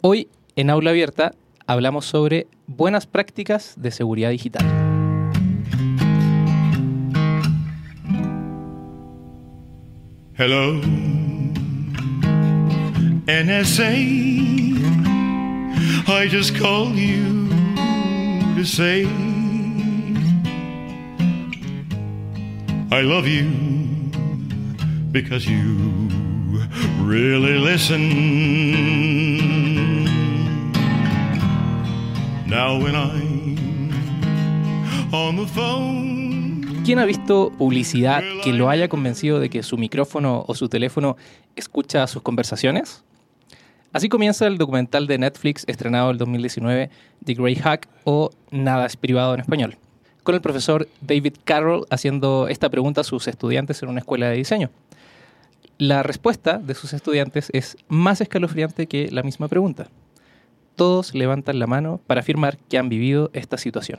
Hoy en Aula Abierta hablamos sobre buenas prácticas de seguridad digital. Hello, NSA. I just called you to say I love you because you really listen. Now when I'm on the phone. ¿Quién ha visto publicidad que lo haya convencido de que su micrófono o su teléfono escucha sus conversaciones? Así comienza el documental de Netflix estrenado el 2019, The Grey Hack o Nada es privado en español, con el profesor David Carroll haciendo esta pregunta a sus estudiantes en una escuela de diseño. La respuesta de sus estudiantes es más escalofriante que la misma pregunta. Todos levantan la mano para afirmar que han vivido esta situación.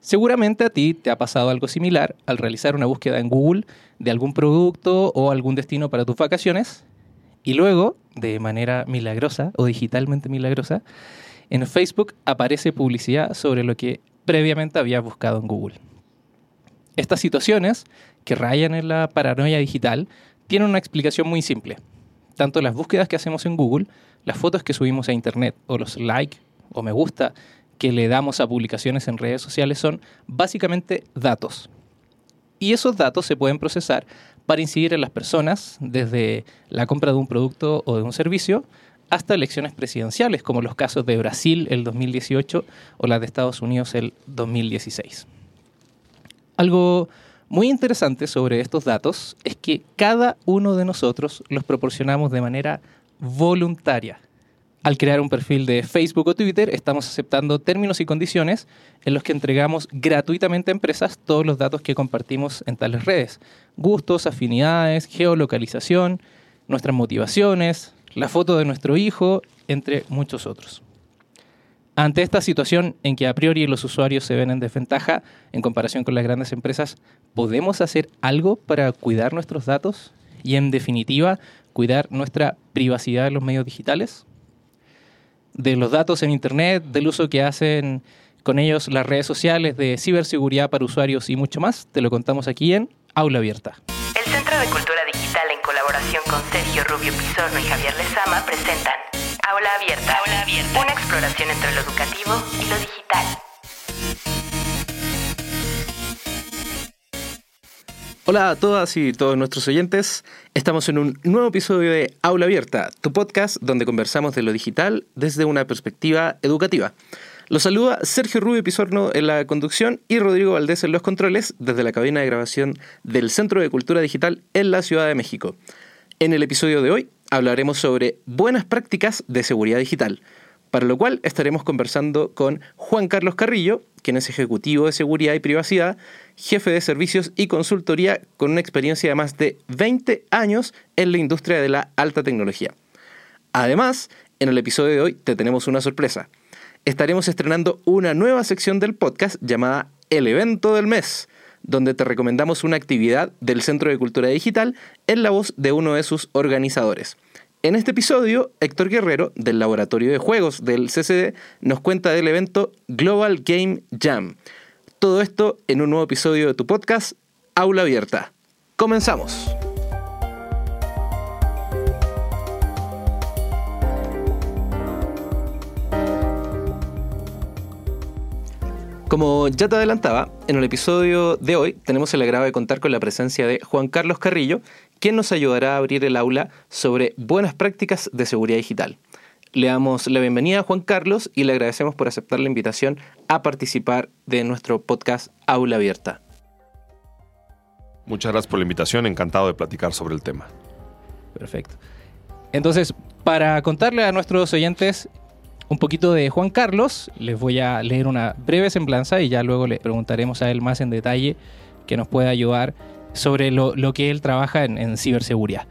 Seguramente a ti te ha pasado algo similar al realizar una búsqueda en Google de algún producto o algún destino para tus vacaciones y luego, de manera milagrosa o digitalmente milagrosa, en Facebook aparece publicidad sobre lo que previamente habías buscado en Google. Estas situaciones, que rayan en la paranoia digital, tienen una explicación muy simple. Tanto las búsquedas que hacemos en Google, las fotos que subimos a Internet o los like o me gusta que le damos a publicaciones en redes sociales son básicamente datos. Y esos datos se pueden procesar para incidir en las personas, desde la compra de un producto o de un servicio, hasta elecciones presidenciales, como los casos de Brasil el 2018 o las de Estados Unidos el 2016. Algo muy interesante sobre estos datos es que cada uno de nosotros los proporcionamos de manera voluntaria. Al crear un perfil de Facebook o Twitter, estamos aceptando términos y condiciones en los que entregamos gratuitamente a empresas todos los datos que compartimos en tales redes. Gustos, afinidades, geolocalización, nuestras motivaciones, la foto de nuestro hijo, entre muchos otros. Ante esta situación en que a priori los usuarios se ven en desventaja en comparación con las grandes empresas, ¿podemos hacer algo para cuidar nuestros datos y en definitiva cuidar nuestra privacidad en los medios digitales? de los datos en Internet, del uso que hacen con ellos las redes sociales, de ciberseguridad para usuarios y mucho más, te lo contamos aquí en Aula Abierta. El Centro de Cultura Digital en colaboración con Sergio Rubio Pizorno y Javier Lezama presentan Aula Abierta, Aula Abierta, una exploración entre lo educativo y lo digital. Hola a todas y todos nuestros oyentes. Estamos en un nuevo episodio de Aula Abierta, tu podcast donde conversamos de lo digital desde una perspectiva educativa. Los saluda Sergio Rubio Pizorno en la conducción y Rodrigo Valdés en los controles desde la cabina de grabación del Centro de Cultura Digital en la Ciudad de México. En el episodio de hoy hablaremos sobre buenas prácticas de seguridad digital, para lo cual estaremos conversando con Juan Carlos Carrillo, quien es ejecutivo de seguridad y privacidad, jefe de servicios y consultoría con una experiencia de más de 20 años en la industria de la alta tecnología. Además, en el episodio de hoy te tenemos una sorpresa. Estaremos estrenando una nueva sección del podcast llamada El evento del mes, donde te recomendamos una actividad del Centro de Cultura Digital en la voz de uno de sus organizadores. En este episodio, Héctor Guerrero, del Laboratorio de Juegos del CCD, nos cuenta del evento Global Game Jam. Todo esto en un nuevo episodio de tu podcast, Aula Abierta. Comenzamos. Como ya te adelantaba, en el episodio de hoy tenemos el agrado de contar con la presencia de Juan Carlos Carrillo, quien nos ayudará a abrir el aula sobre buenas prácticas de seguridad digital. Le damos la bienvenida a Juan Carlos y le agradecemos por aceptar la invitación a participar de nuestro podcast Aula Abierta. Muchas gracias por la invitación, encantado de platicar sobre el tema. Perfecto. Entonces, para contarle a nuestros oyentes un poquito de Juan Carlos, les voy a leer una breve semblanza y ya luego le preguntaremos a él más en detalle que nos pueda ayudar sobre lo, que él trabaja en, en ciberseguridad.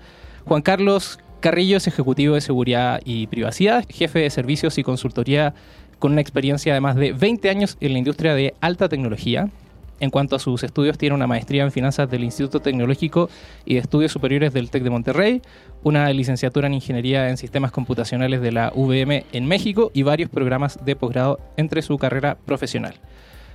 Juan Carlos Carrillo es ejecutivo de seguridad y privacidad, jefe de servicios y consultoría con una experiencia de más de 20 años en la industria de alta tecnología. En cuanto a sus estudios, tiene una maestría en finanzas del Instituto Tecnológico y de Estudios Superiores del TEC de Monterrey, una licenciatura en Ingeniería en Sistemas Computacionales de la UVM en México y varios programas de posgrado entre su carrera profesional.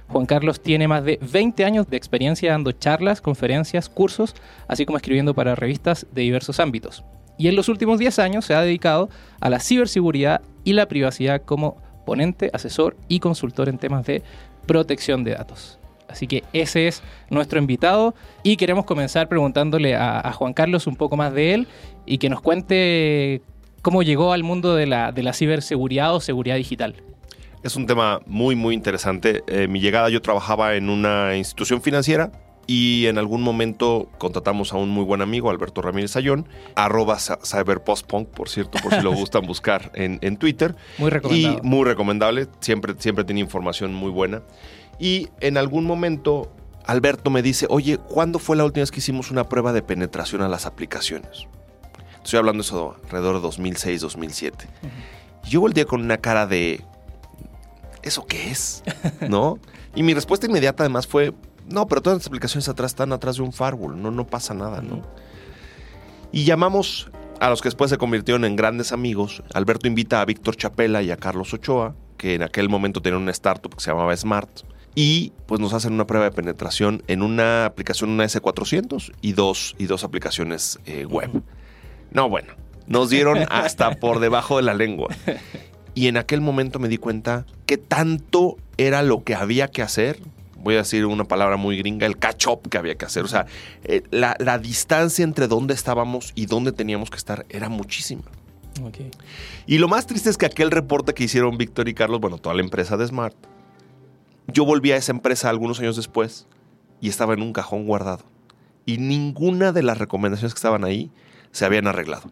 Juan Carlos tiene más de 20 años de experiencia dando charlas, conferencias, cursos, así como escribiendo para revistas de diversos ámbitos. Y en los últimos 10 años se ha dedicado a la ciberseguridad y la privacidad como ponente, asesor y consultor en temas de protección de datos. Así que ese es nuestro invitado y queremos comenzar preguntándole a, a Juan Carlos un poco más de él y que nos cuente cómo llegó al mundo de la, de la ciberseguridad o seguridad digital. Es un tema muy, muy interesante. Eh, mi llegada, yo trabajaba en una institución financiera y en algún momento contratamos a un muy buen amigo, Alberto Ramírez Ayón, arroba cy- cyberpostpunk, por cierto, por si lo gustan buscar en, en Twitter. Muy recomendado. Y muy recomendable, siempre, siempre tiene información muy buena. Y en algún momento Alberto me dice, oye, ¿cuándo fue la última vez que hicimos una prueba de penetración a las aplicaciones? Estoy hablando de eso alrededor de 2006, 2007. Y yo volteé con una cara de, ¿eso qué es? ¿No? Y mi respuesta inmediata además fue, no, pero todas las aplicaciones atrás están atrás de un firewall, no, no pasa nada, ¿no? Y llamamos a los que después se convirtieron en grandes amigos. Alberto invita a Víctor Chapela y a Carlos Ochoa, que en aquel momento tenían una startup que se llamaba Smart. Y pues nos hacen una prueba de penetración en una aplicación, una S400 y dos, y dos aplicaciones eh, web. No, bueno, nos dieron hasta por debajo de la lengua. Y en aquel momento me di cuenta que tanto era lo que había que hacer. Voy a decir una palabra muy gringa, el catch up que había que hacer. O sea, eh, la, la distancia entre dónde estábamos y dónde teníamos que estar era muchísima. Ok. Y lo más triste es que aquel reporte que hicieron Víctor y Carlos, bueno, toda la empresa de Smart, yo volví a esa empresa algunos años después y estaba en un cajón guardado. Y ninguna de las recomendaciones que estaban ahí se habían arreglado.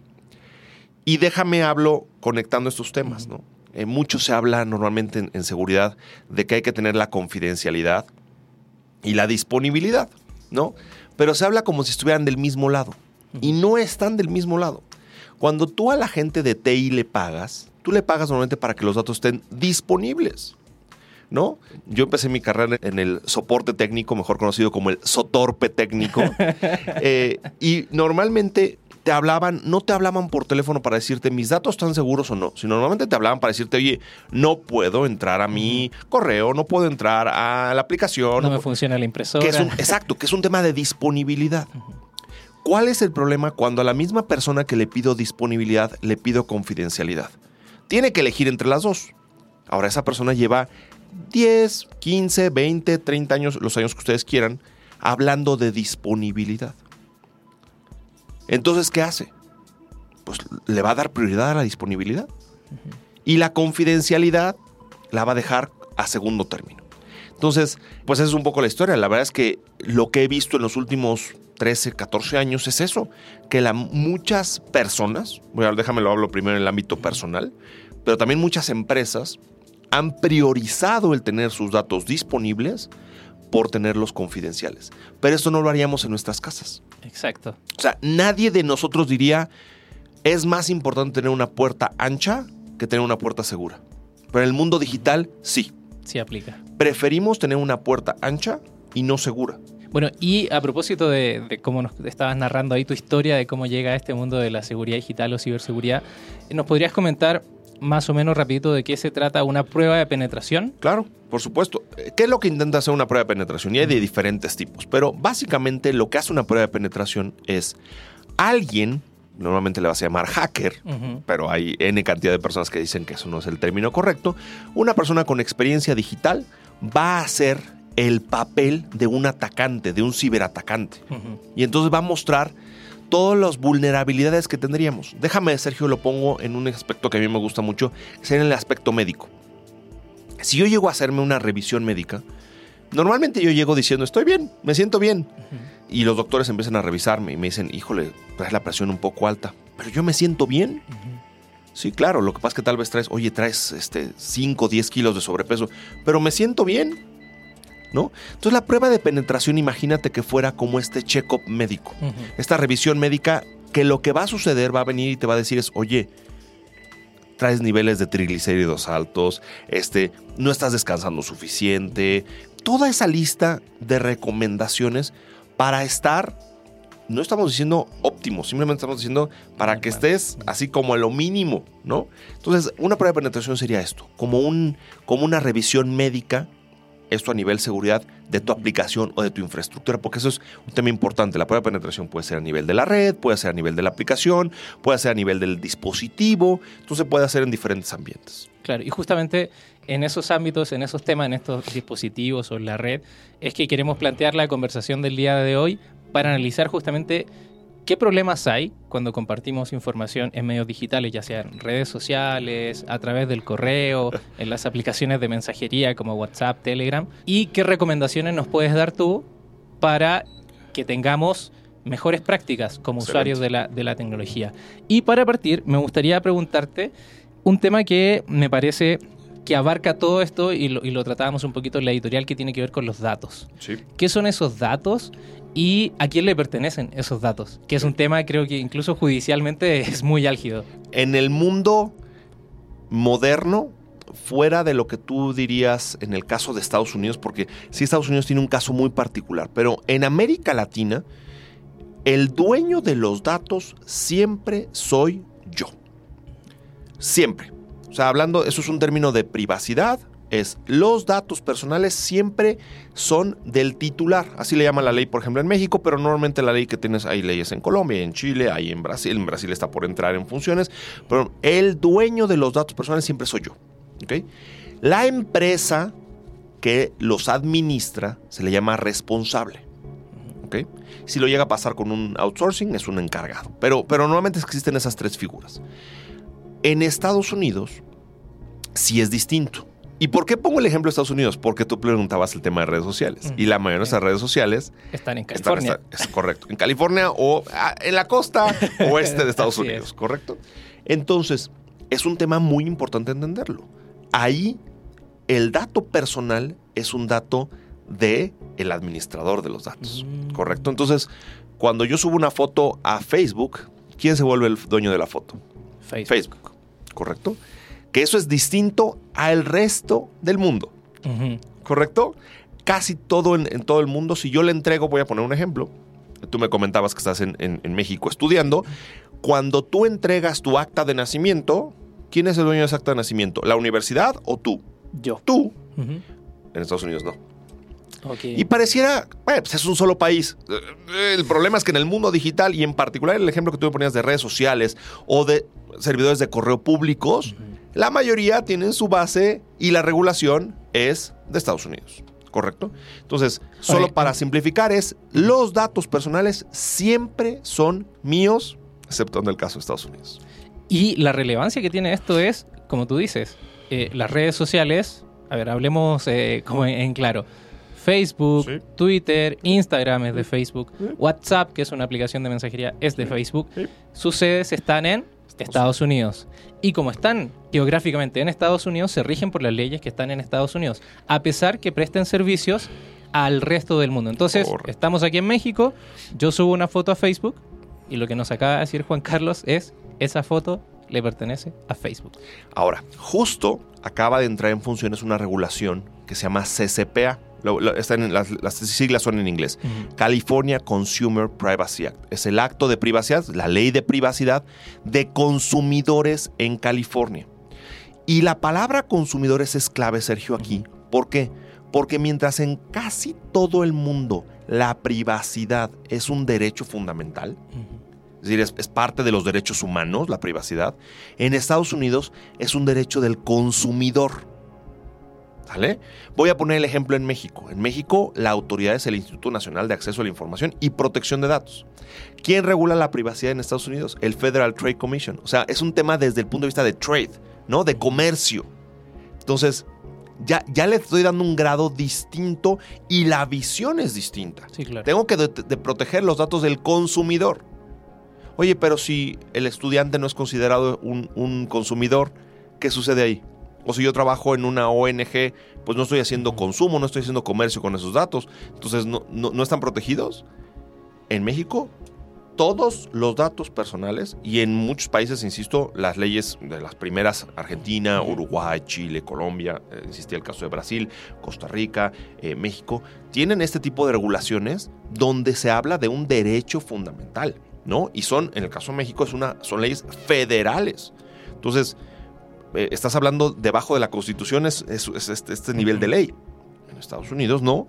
Y déjame hablo conectando estos temas, ¿no? Eh, mucho se habla normalmente en, en seguridad de que hay que tener la confidencialidad y la disponibilidad, ¿no? Pero se habla como si estuvieran del mismo lado. Y no están del mismo lado. Cuando tú a la gente de TI le pagas, tú le pagas normalmente para que los datos estén disponibles. ¿No? Yo empecé mi carrera en el soporte técnico, mejor conocido como el sotorpe técnico. Eh, y normalmente te hablaban, no te hablaban por teléfono para decirte mis datos están seguros o no, sino normalmente te hablaban para decirte, oye, no puedo entrar a mi correo, no puedo entrar a la aplicación. No me funciona la impresora. que es un- exacto, que es un tema de disponibilidad. ¿Cuál es el problema cuando a la misma persona que le pido disponibilidad le pido confidencialidad? Tiene que elegir entre las dos. Ahora esa persona lleva 10, 15, 20, 30 años, los años que ustedes quieran, hablando de disponibilidad. Entonces, ¿qué hace? Pues le va a dar prioridad a la disponibilidad. Y la confidencialidad la va a dejar a segundo término. Entonces, pues esa es un poco la historia. La verdad es que lo que he visto en los últimos 13, 14 años es eso, que la, muchas personas, bueno, déjame lo hablo primero en el ámbito personal, pero también muchas empresas han priorizado el tener sus datos disponibles por tenerlos confidenciales. Pero esto no lo haríamos en nuestras casas. Exacto. O sea, nadie de nosotros diría, es más importante tener una puerta ancha que tener una puerta segura. Pero en el mundo digital, sí. Sí aplica. Preferimos tener una puerta ancha y no segura. Bueno, y a propósito de, de cómo nos estabas narrando ahí tu historia de cómo llega a este mundo de la seguridad digital o ciberseguridad, ¿nos podrías comentar más o menos rapidito de qué se trata una prueba de penetración? Claro, por supuesto. ¿Qué es lo que intenta hacer una prueba de penetración? Y hay de diferentes tipos. Pero básicamente lo que hace una prueba de penetración es alguien, normalmente le vas a llamar hacker, pero hay N cantidad de personas que dicen que eso no es el término correcto. Una persona con experiencia digital va a hacer el papel de un atacante, de un ciberatacante. Y entonces va a mostrar todas las vulnerabilidades que tendríamos. Déjame, Sergio, lo pongo en un aspecto que a mí me gusta mucho, es en el aspecto médico. Si yo llego a hacerme una revisión médica, normalmente yo llego diciendo, estoy bien, me siento bien. Y los doctores empiezan a revisarme y me dicen, híjole, traes la presión un poco alta, pero yo me siento bien. Sí, claro, lo que pasa es que tal vez traes, oye, traes este, 5 o 10 kilos de sobrepeso, pero me siento bien. ¿No? Entonces la prueba de penetración, imagínate que fuera como este check-up médico esta revisión médica que lo que va a suceder va a venir y te va a decir es, oye, traes niveles de triglicéridos altos, este, no estás descansando suficiente. Toda esa lista de recomendaciones para estar, no estamos diciendo óptimo, simplemente estamos diciendo para que estés así como a lo mínimo, ¿no? Entonces, una prueba de penetración sería esto, como, un, como una revisión médica esto a nivel seguridad de tu aplicación o de tu infraestructura, porque eso es un tema importante. La prueba de penetración puede ser a nivel de la red, puede ser a nivel de la aplicación, puede ser a nivel del dispositivo, entonces puede hacer en diferentes ambientes. Claro, y justamente en esos ámbitos, en esos temas, en estos dispositivos o en la red, es que queremos plantear la conversación del día de hoy para analizar justamente ¿Qué problemas hay cuando compartimos información en medios digitales, ya sea en redes sociales, a través del correo, en las aplicaciones de mensajería como WhatsApp, Telegram? ¿Y qué recomendaciones nos puedes dar tú para que tengamos mejores prácticas como usuarios de la, de la tecnología? Y para partir, me gustaría preguntarte un tema que me parece que abarca todo esto y lo, y lo, tratábamos un poquito en la editorial que tiene que ver con los datos. Sí. ¿Qué son esos datos y a quién le pertenecen esos datos? Que es un tema creo que incluso judicialmente es muy álgido. En el mundo moderno, fuera de lo que tú dirías en el caso de Estados Unidos, porque sí Estados Unidos tiene un caso muy particular, pero en América Latina, el dueño de los datos siempre soy yo. Siempre. O sea, hablando, eso es un término de privacidad, es los datos personales siempre son del titular. Así le llama la ley, por ejemplo, en México, pero normalmente la ley que tienes, hay leyes en Colombia, en Chile, hay en Brasil. En Brasil está por entrar en funciones, pero el dueño de los datos personales siempre soy yo. ¿okay? La empresa que los administra se le llama responsable. ¿okay? Si lo llega a pasar con un outsourcing, es un encargado. Pero, pero normalmente existen esas tres figuras. En Estados Unidos, sí es distinto. ¿Y por qué pongo el ejemplo de Estados Unidos? Porque tú preguntabas el tema de redes sociales. Y la mayoría de nuestras redes sociales están en California. Están, están, es correcto. En California o ah, en la costa oeste de Estados Unidos, es. ¿correcto? Entonces, es un tema muy importante entenderlo. Ahí, el dato personal es un dato de el administrador de los datos, mm. ¿correcto? Entonces, cuando yo subo una foto a Facebook, ¿quién se vuelve el dueño de la foto? Facebook. Facebook, ¿correcto? Que eso es distinto al resto del mundo. Uh -huh. ¿Correcto? Casi todo en, en, todo el mundo, si yo le entrego, voy a poner un ejemplo. Tú me comentabas que estás en, en, en, México estudiando. Cuando tú entregas tu acta de nacimiento, ¿quién es el dueño de ese acta de nacimiento? ¿La universidad o tú? Yo. Tú. Uh -huh. En Estados Unidos no. Okay. Y pareciera, bueno, pues es un solo país. El problema es que en el mundo digital y en particular el ejemplo que tú me ponías de redes sociales o de servidores de correo públicos, uh -huh. La mayoría tienen su base y la regulación es de Estados Unidos. ¿Correcto? Entonces, solo Oye, para simplificar es, los datos personales siempre son míos, excepto en el caso de Estados Unidos. Y la relevancia que tiene esto es, como tú dices, eh, las redes sociales, a ver, hablemos eh, como en, en claro, Facebook, sí. Twitter, Instagram es de Facebook, sí. WhatsApp, que es una aplicación de mensajería, es de sí. Facebook. Sus sedes están en Estados Unidos. Y como están geográficamente en Estados Unidos, se rigen por las leyes que están en Estados Unidos, a pesar que presten servicios al resto del mundo. Entonces, Correcto. estamos aquí en México, yo subo una foto a Facebook y lo que nos acaba de decir Juan Carlos es, esa foto le pertenece a Facebook. Ahora, justo acaba de entrar en funciones una regulación que se llama CCPA. Lo, lo, en, las, las, siglas son en inglés. Uh -huh. California Consumer Privacy Act. Es el acto de privacidad, la ley de privacidad de consumidores en California. Y la palabra consumidores es clave, Sergio, aquí. Uh -huh. ¿Por qué? Porque mientras en casi todo el mundo la privacidad es un derecho fundamental, uh -huh. es decir, es, es, parte de los derechos humanos, la privacidad, en Estados Unidos es un derecho del consumidor. ¿Vale? Voy a poner el ejemplo en México. En México, la autoridad es el Instituto Nacional de Acceso a la Información y Protección de Datos. ¿Quién regula la privacidad en Estados Unidos? El Federal Trade Commission. O sea, es un tema desde el punto de vista de trade, ¿no? De comercio. Entonces, ya, ya le estoy dando un grado distinto y la visión es distinta. Sí, claro. Tengo que de, de proteger los datos del consumidor. Oye, pero si el estudiante no es considerado un, un consumidor, ¿qué sucede ahí? O si yo trabajo en una ONG, pues no estoy haciendo consumo, no estoy haciendo comercio con esos datos. Entonces, ¿no, no, no están protegidos? En México, todos los datos personales y en muchos países, insisto, las leyes de las primeras, Argentina, Uruguay, Chile, Colombia, eh, insistí el caso de Brasil, Costa Rica, eh, México, tienen este tipo de regulaciones donde se habla de un derecho fundamental, ¿no? Y son, en el caso de México, es una, son leyes federales. Entonces, eh, estás hablando debajo de la Constitución, es, es- es este, este nivel de ley. En Estados Unidos no.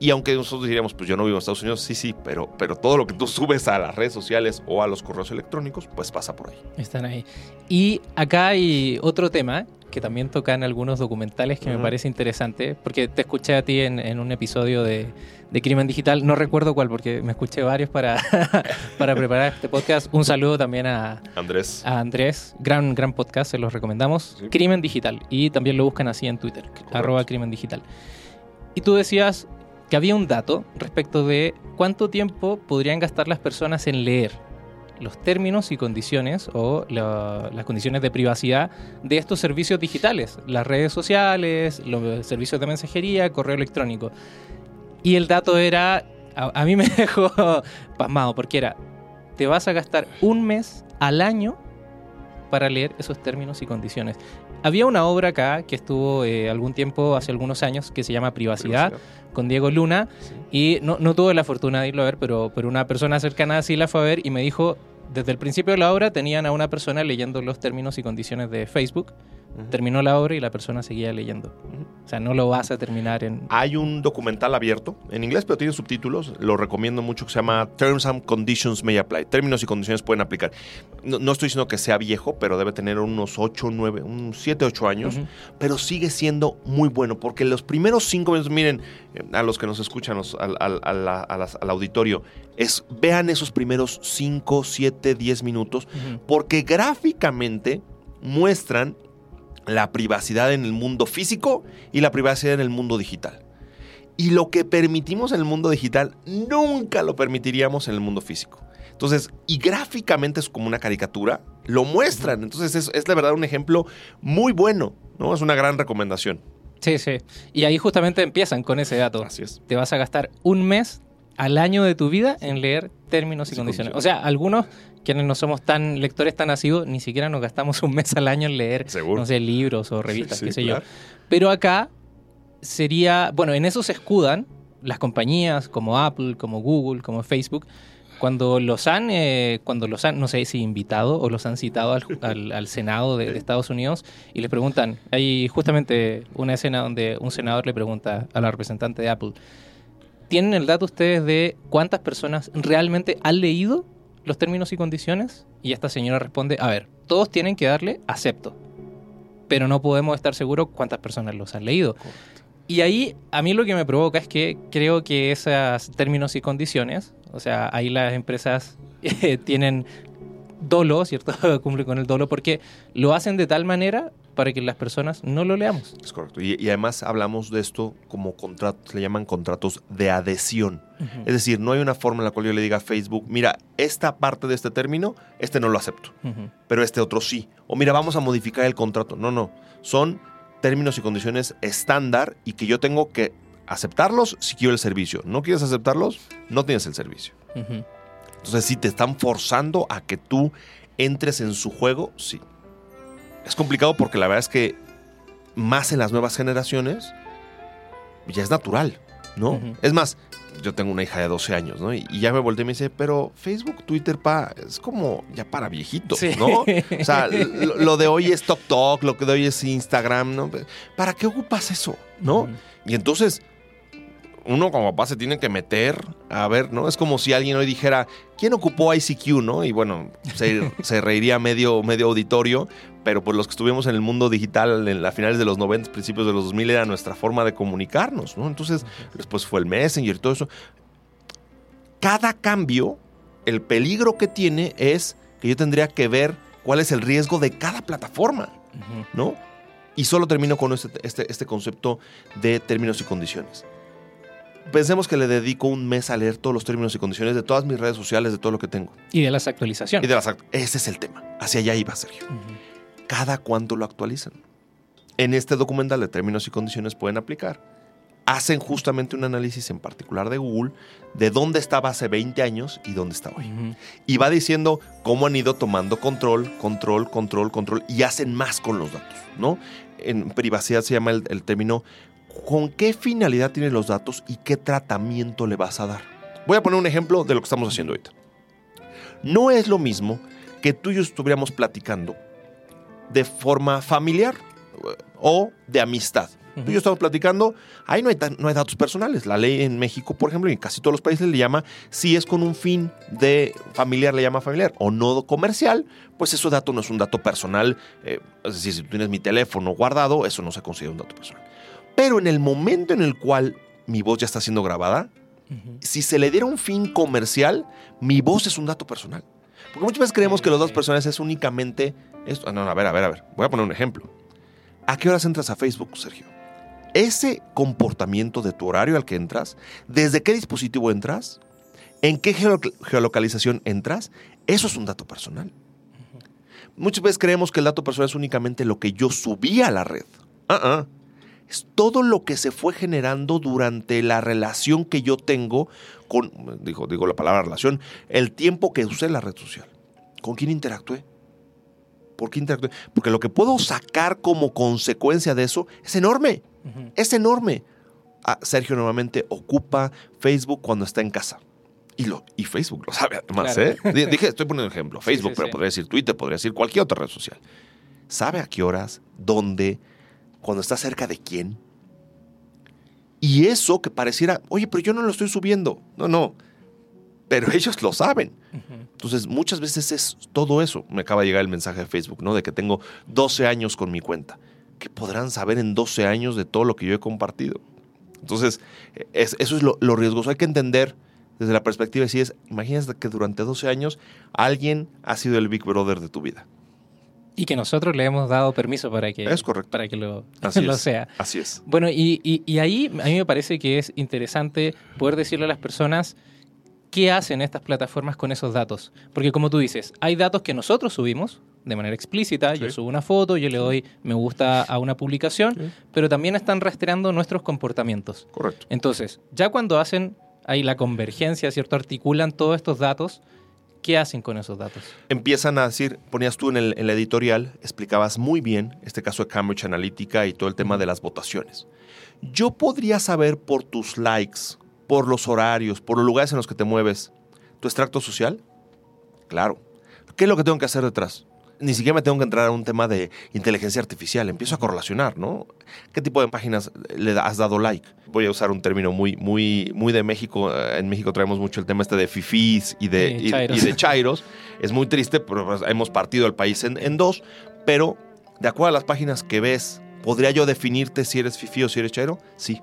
Y aunque nosotros diríamos, pues yo no vivo en Estados Unidos, sí, sí, pero, pero todo lo que tú subes a las redes sociales o a los correos electrónicos, pues pasa por ahí. Están ahí. Y acá hay otro tema que también tocan algunos documentales que me parece interesante, porque te escuché a ti en, en un episodio de, de Crimen Digital, no recuerdo cuál, porque me escuché varios para, para preparar este podcast. Un saludo también a, Andrés. a Andrés, gran, gran podcast, se los recomendamos. Sí. Crimen Digital, y también lo buscan así en Twitter, arroba Crimen Digital. Y tú decías que había un dato respecto de cuánto tiempo podrían gastar las personas en leer los términos y condiciones o la- las condiciones de privacidad de estos servicios digitales, las redes sociales, los servicios de mensajería, correo electrónico. Y el dato era, a, a mí me dejó pasmado, porque era, te vas a gastar un mes al año para leer esos términos y condiciones. Había una obra acá que estuvo eh, algún tiempo, hace algunos años, que se llama Privacidad, con Diego Luna, y no, no tuve la fortuna de irlo a ver, pero, pero una persona cercana sí la fue a ver y me dijo, desde el principio de la obra tenían a una persona leyendo los términos y condiciones de Facebook, Terminó la obra y la persona seguía leyendo. O sea, no lo vas a terminar en... Hay un documental abierto en inglés, pero tiene subtítulos. Lo recomiendo mucho que se llama Terms and Conditions May Apply. Términos y condiciones pueden aplicar. No, no estoy diciendo que sea viejo, pero debe tener unos 8, 9, unos 7, 8 años. Pero sigue siendo muy bueno porque los primeros 5 minutos, miren, eh, a los que nos escuchan, los- al, al- auditorio, es, vean esos primeros 5, 7, 10 minutos porque gráficamente muestran la privacidad en el mundo físico y la privacidad en el mundo digital. Y lo que permitimos en el mundo digital nunca lo permitiríamos en el mundo físico. Entonces, y gráficamente es como una caricatura, lo muestran. Entonces, es, es la verdad un ejemplo muy bueno, ¿no? Es una gran recomendación. Sí, sí. Y ahí justamente empiezan con ese dato. Así es. Te vas a gastar un mes al año de tu vida en leer términos y Sí, condiciones. condiciones. O sea, algunos quienes no somos tan lectores tan asiduos, ni siquiera nos gastamos un mes al año en leer, Seguro. no sé, libros o revistas, Sí, qué sé claro. yo. Pero acá sería, bueno, en eso se escudan las compañías como Apple, como Google, como Facebook, cuando los han, eh, cuando los han, no sé si invitado o los han citado al, al- al Senado de, de Estados Unidos y les preguntan, hay justamente una escena donde un senador le pregunta a la representante de Apple, ¿tienen el dato ustedes de cuántas personas realmente han leído los términos y condiciones? Y esta señora responde, a ver, todos tienen que darle acepto, pero no podemos estar seguros cuántas personas los han leído. Y ahí a mí lo que me provoca es que creo que esos términos y condiciones, o sea, ahí las empresas tienen dolo, ¿cierto? Cumplen con el dolo porque lo hacen de tal manera para que las personas no lo leamos. Es correcto. Y, y además hablamos de esto como contratos, le llaman contratos de adhesión. Es decir, no hay una forma en la cual yo le diga a Facebook, mira, esta parte de este término, este no lo acepto, pero este otro sí. O mira, vamos a modificar el contrato. No, no. Son términos y condiciones estándar y que yo tengo que aceptarlos si quiero el servicio. ¿No quieres aceptarlos? No tienes el servicio. Entonces, si te están forzando a que tú entres en su juego, sí. Es complicado porque la verdad es que más en las nuevas generaciones ya es natural, ¿no? Es más, yo tengo una hija de 12 años, ¿no? Y, y ya me volteé y me dice, pero Facebook, Twitter, pa, es como ya para viejitos, Sí. ¿no? O sea, lo, lo de hoy es TokTok, lo que de hoy es Instagram, ¿no? ¿Para qué ocupas eso, no? Y entonces, uno como papá se tiene que meter a ver, ¿no? Es como si alguien hoy dijera, ¿quién ocupó ICQ, no? Y bueno, se, se reiría medio, medio auditorio, pero pues los que estuvimos en el mundo digital en las finales de los 90, principios de los 2000 era nuestra forma de comunicarnos, ¿no? Entonces, después fue el Messenger y todo eso. Cada cambio, el peligro que tiene es que yo tendría que ver cuál es el riesgo de cada plataforma. ¿no? Y solo termino con este, este, este concepto de términos y condiciones. Pensemos que le dedico un mes a leer todos los términos y condiciones de todas mis redes sociales, de todo lo que tengo. Y de las Y actualizaciones. de las act- Ese es el tema. Hacia allá iba, Sergio. Cada cuánto lo actualizan. En este documental de términos y condiciones pueden aplicar. hacen justamente un análisis en particular de Google de dónde estaba hace 20 años y dónde está hoy. Y va diciendo cómo han ido tomando control, control, control, control y hacen más con los datos, ¿no? En privacidad se llama el, el término con qué finalidad tienen los datos y qué tratamiento le vas a dar. Voy a poner un ejemplo de lo que estamos haciendo ahorita. No es lo mismo que tú y yo estuviéramos platicando de forma familiar eh, o de amistad. Tú y yo estamos platicando, ahí no hay, ta- no hay datos personales. La ley en México, por ejemplo, y en casi todos los países le llama, si es con un fin de familiar, le llama familiar, o no comercial, pues ese dato no es un dato personal. eh, es decir, si tú tienes mi teléfono guardado, eso no se considera un dato personal. Pero en el momento en el cual mi voz ya está siendo grabada, si se le diera un fin comercial, mi voz es un dato personal. Porque muchas veces creemos que los datos personales es únicamente esto. Ah, No, no, a ver, a ver, a ver. Voy a poner un ejemplo. ¿A qué horas entras a Facebook, Sergio? Ese comportamiento de tu horario al que entras, desde qué dispositivo entras, en qué geo- geolocalización entras, eso es un dato personal. Muchas veces creemos que el dato personal es únicamente lo que yo subí a la red. Ah, ah. Es todo lo que se fue generando durante la relación que yo tengo con, digo, digo la palabra relación, el tiempo que usé la red social. ¿Con quién interactué? ¿Por qué interactué? Porque lo que puedo sacar como consecuencia de eso es enorme. Es enorme. Ah, Sergio normalmente ocupa Facebook cuando está en casa. Y, lo, y Facebook lo sabe además, Claro. ¿eh? Di- Dije, estoy poniendo un ejemplo. Sí, Facebook, sí, pero sí. podría decir Twitter, podría decir cualquier otra red social. Sabe a qué horas, dónde, cuando está cerca de quién. Y eso que pareciera, oye, pero yo no lo estoy subiendo. No, no. Pero ellos lo saben. Entonces, muchas veces es todo eso. Me acaba de llegar el mensaje de Facebook, ¿no? De que tengo 12 años con mi cuenta. ¿Qué podrán saber en 12 años de todo lo que yo he compartido? Entonces, es- eso es lo, lo riesgoso. Hay que entender desde la perspectiva de si es, imagínate que durante 12 años alguien ha sido el Big Brother de tu vida. Y que nosotros le hemos dado permiso para que, Es correcto. Para que lo, Así lo es. sea. Así es. Bueno, y, y- y ahí a mí me parece que es interesante poder decirle a las personas qué hacen estas plataformas con esos datos. Porque como tú dices, hay datos que nosotros subimos de manera explícita, yo subo una foto, yo le doy me gusta a una publicación, Sí. pero también están rastreando nuestros comportamientos. Correcto. Entonces, ya cuando hacen ahí la convergencia, ¿cierto? Articulan todos estos datos, ¿qué hacen con esos datos? empiezan a decir, ponías tú en, el, en la editorial, explicabas muy bien este caso de Cambridge Analytica y todo el tema de las votaciones. Yo podría saber por tus likes, por los horarios, por los lugares en los que te mueves, tu extracto social. Claro. ¿Qué es lo que tengo que hacer detrás? Ni siquiera me tengo que entrar a un tema de inteligencia artificial. Empiezo a correlacionar, ¿no? ¿Qué tipo de páginas le has dado like? Voy a usar un término muy, muy, muy de México. En México traemos mucho el tema este de fifís y de, y- chairos. y de chairos. Es muy triste, pero pues, hemos partido el país en, en dos. Pero, de acuerdo a las páginas que ves, ¿podría yo definirte si eres fifí o si eres chairo? Sí.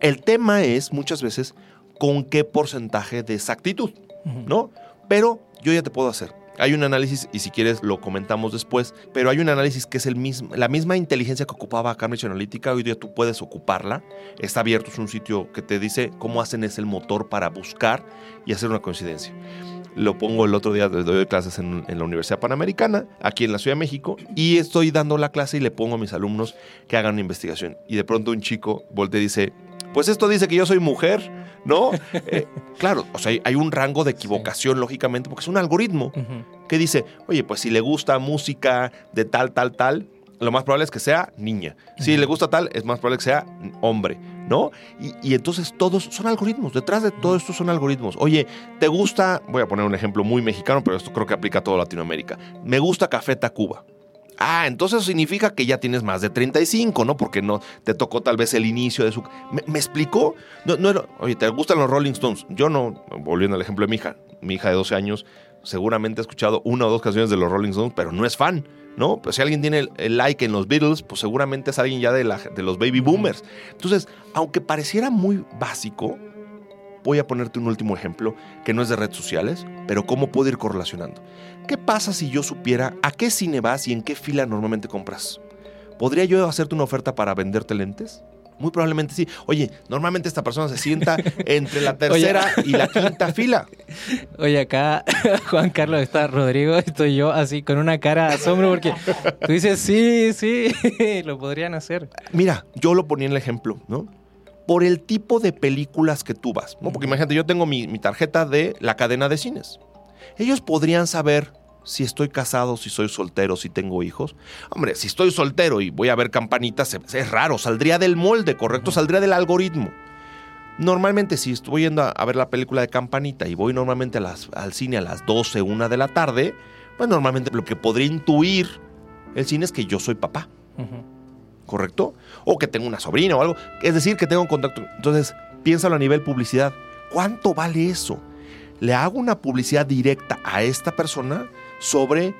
El tema es, muchas veces, con qué porcentaje de exactitud. ¿no? Pero yo ya te puedo hacer. Hay un análisis, y si quieres lo comentamos después, pero hay un análisis que es el mismo, la misma inteligencia que ocupaba Cambridge Analytica, hoy día tú puedes ocuparla. Está abierto, es un sitio que te dice cómo hacen es el motor para buscar y hacer una coincidencia. Lo pongo el otro día, doy clases en, en la Universidad Panamericana, aquí en la Ciudad de México, y estoy dando la clase y le pongo a mis alumnos que hagan una investigación. Y de pronto un chico voltea y dice, pues esto dice que yo soy mujer, ¿no? Eh, claro, o sea, hay- un rango de equivocación, lógicamente, porque es un algoritmo que dice, oye, pues si le gusta música de tal, tal, tal, lo más probable es que sea niña. Si le gusta tal, es más probable que sea hombre, ¿no? Y, y entonces todos son algoritmos. Detrás de todo esto son algoritmos. Oye, ¿te gusta? Voy a poner un ejemplo muy mexicano, pero esto creo que aplica a toda Latinoamérica. Me gusta Café Tacuba. Ah, entonces significa que ya tienes más de 35, ¿no? Porque no te tocó tal vez el inicio de su... ¿Me, me explicó? No, no era- Oye, ¿te gustan los Rolling Stones? Yo no, volviendo al ejemplo de mi hija, mi hija de 12 años seguramente ha escuchado una o dos canciones de los Rolling Stones, pero no es fan, ¿no? Pues si alguien tiene el, el like en los Beatles, pues seguramente es alguien ya de, la- de los baby boomers. Entonces, aunque pareciera muy básico, voy a ponerte un último ejemplo que no es de redes sociales, pero cómo puedo ir correlacionando. ¿Qué pasa si yo supiera a qué cine vas y en qué fila normalmente compras? ¿Podría yo hacerte una oferta para venderte lentes? Muy probablemente sí. Oye, normalmente esta persona se sienta entre la tercera y la quinta fila. Oye, acá Juan Carlos está Rodrigo, estoy yo así con una cara de asombro porque tú dices, sí, sí, lo podrían hacer. Mira, yo lo ponía en el ejemplo, ¿no? Por el tipo de películas que tú vas. ¿no? Porque imagínate, yo tengo mi, mi tarjeta de la cadena de cines. Ellos podrían saber si estoy casado, si soy soltero, si tengo hijos. Hombre, si estoy soltero y voy a ver campanitas, es- raro, saldría del molde, ¿correcto? Saldría del algoritmo. Normalmente, si estoy yendo a, a ver la película de Campanita y voy normalmente a las- al cine a las 12, 1 de la tarde, pues normalmente lo que podría intuir el cine es que yo soy papá. ¿correcto? O que tengo una sobrina o algo. Es decir, que tengo un contacto. Entonces, piénsalo a nivel publicidad. ¿Cuánto vale eso? Le hago una publicidad directa a esta persona sobre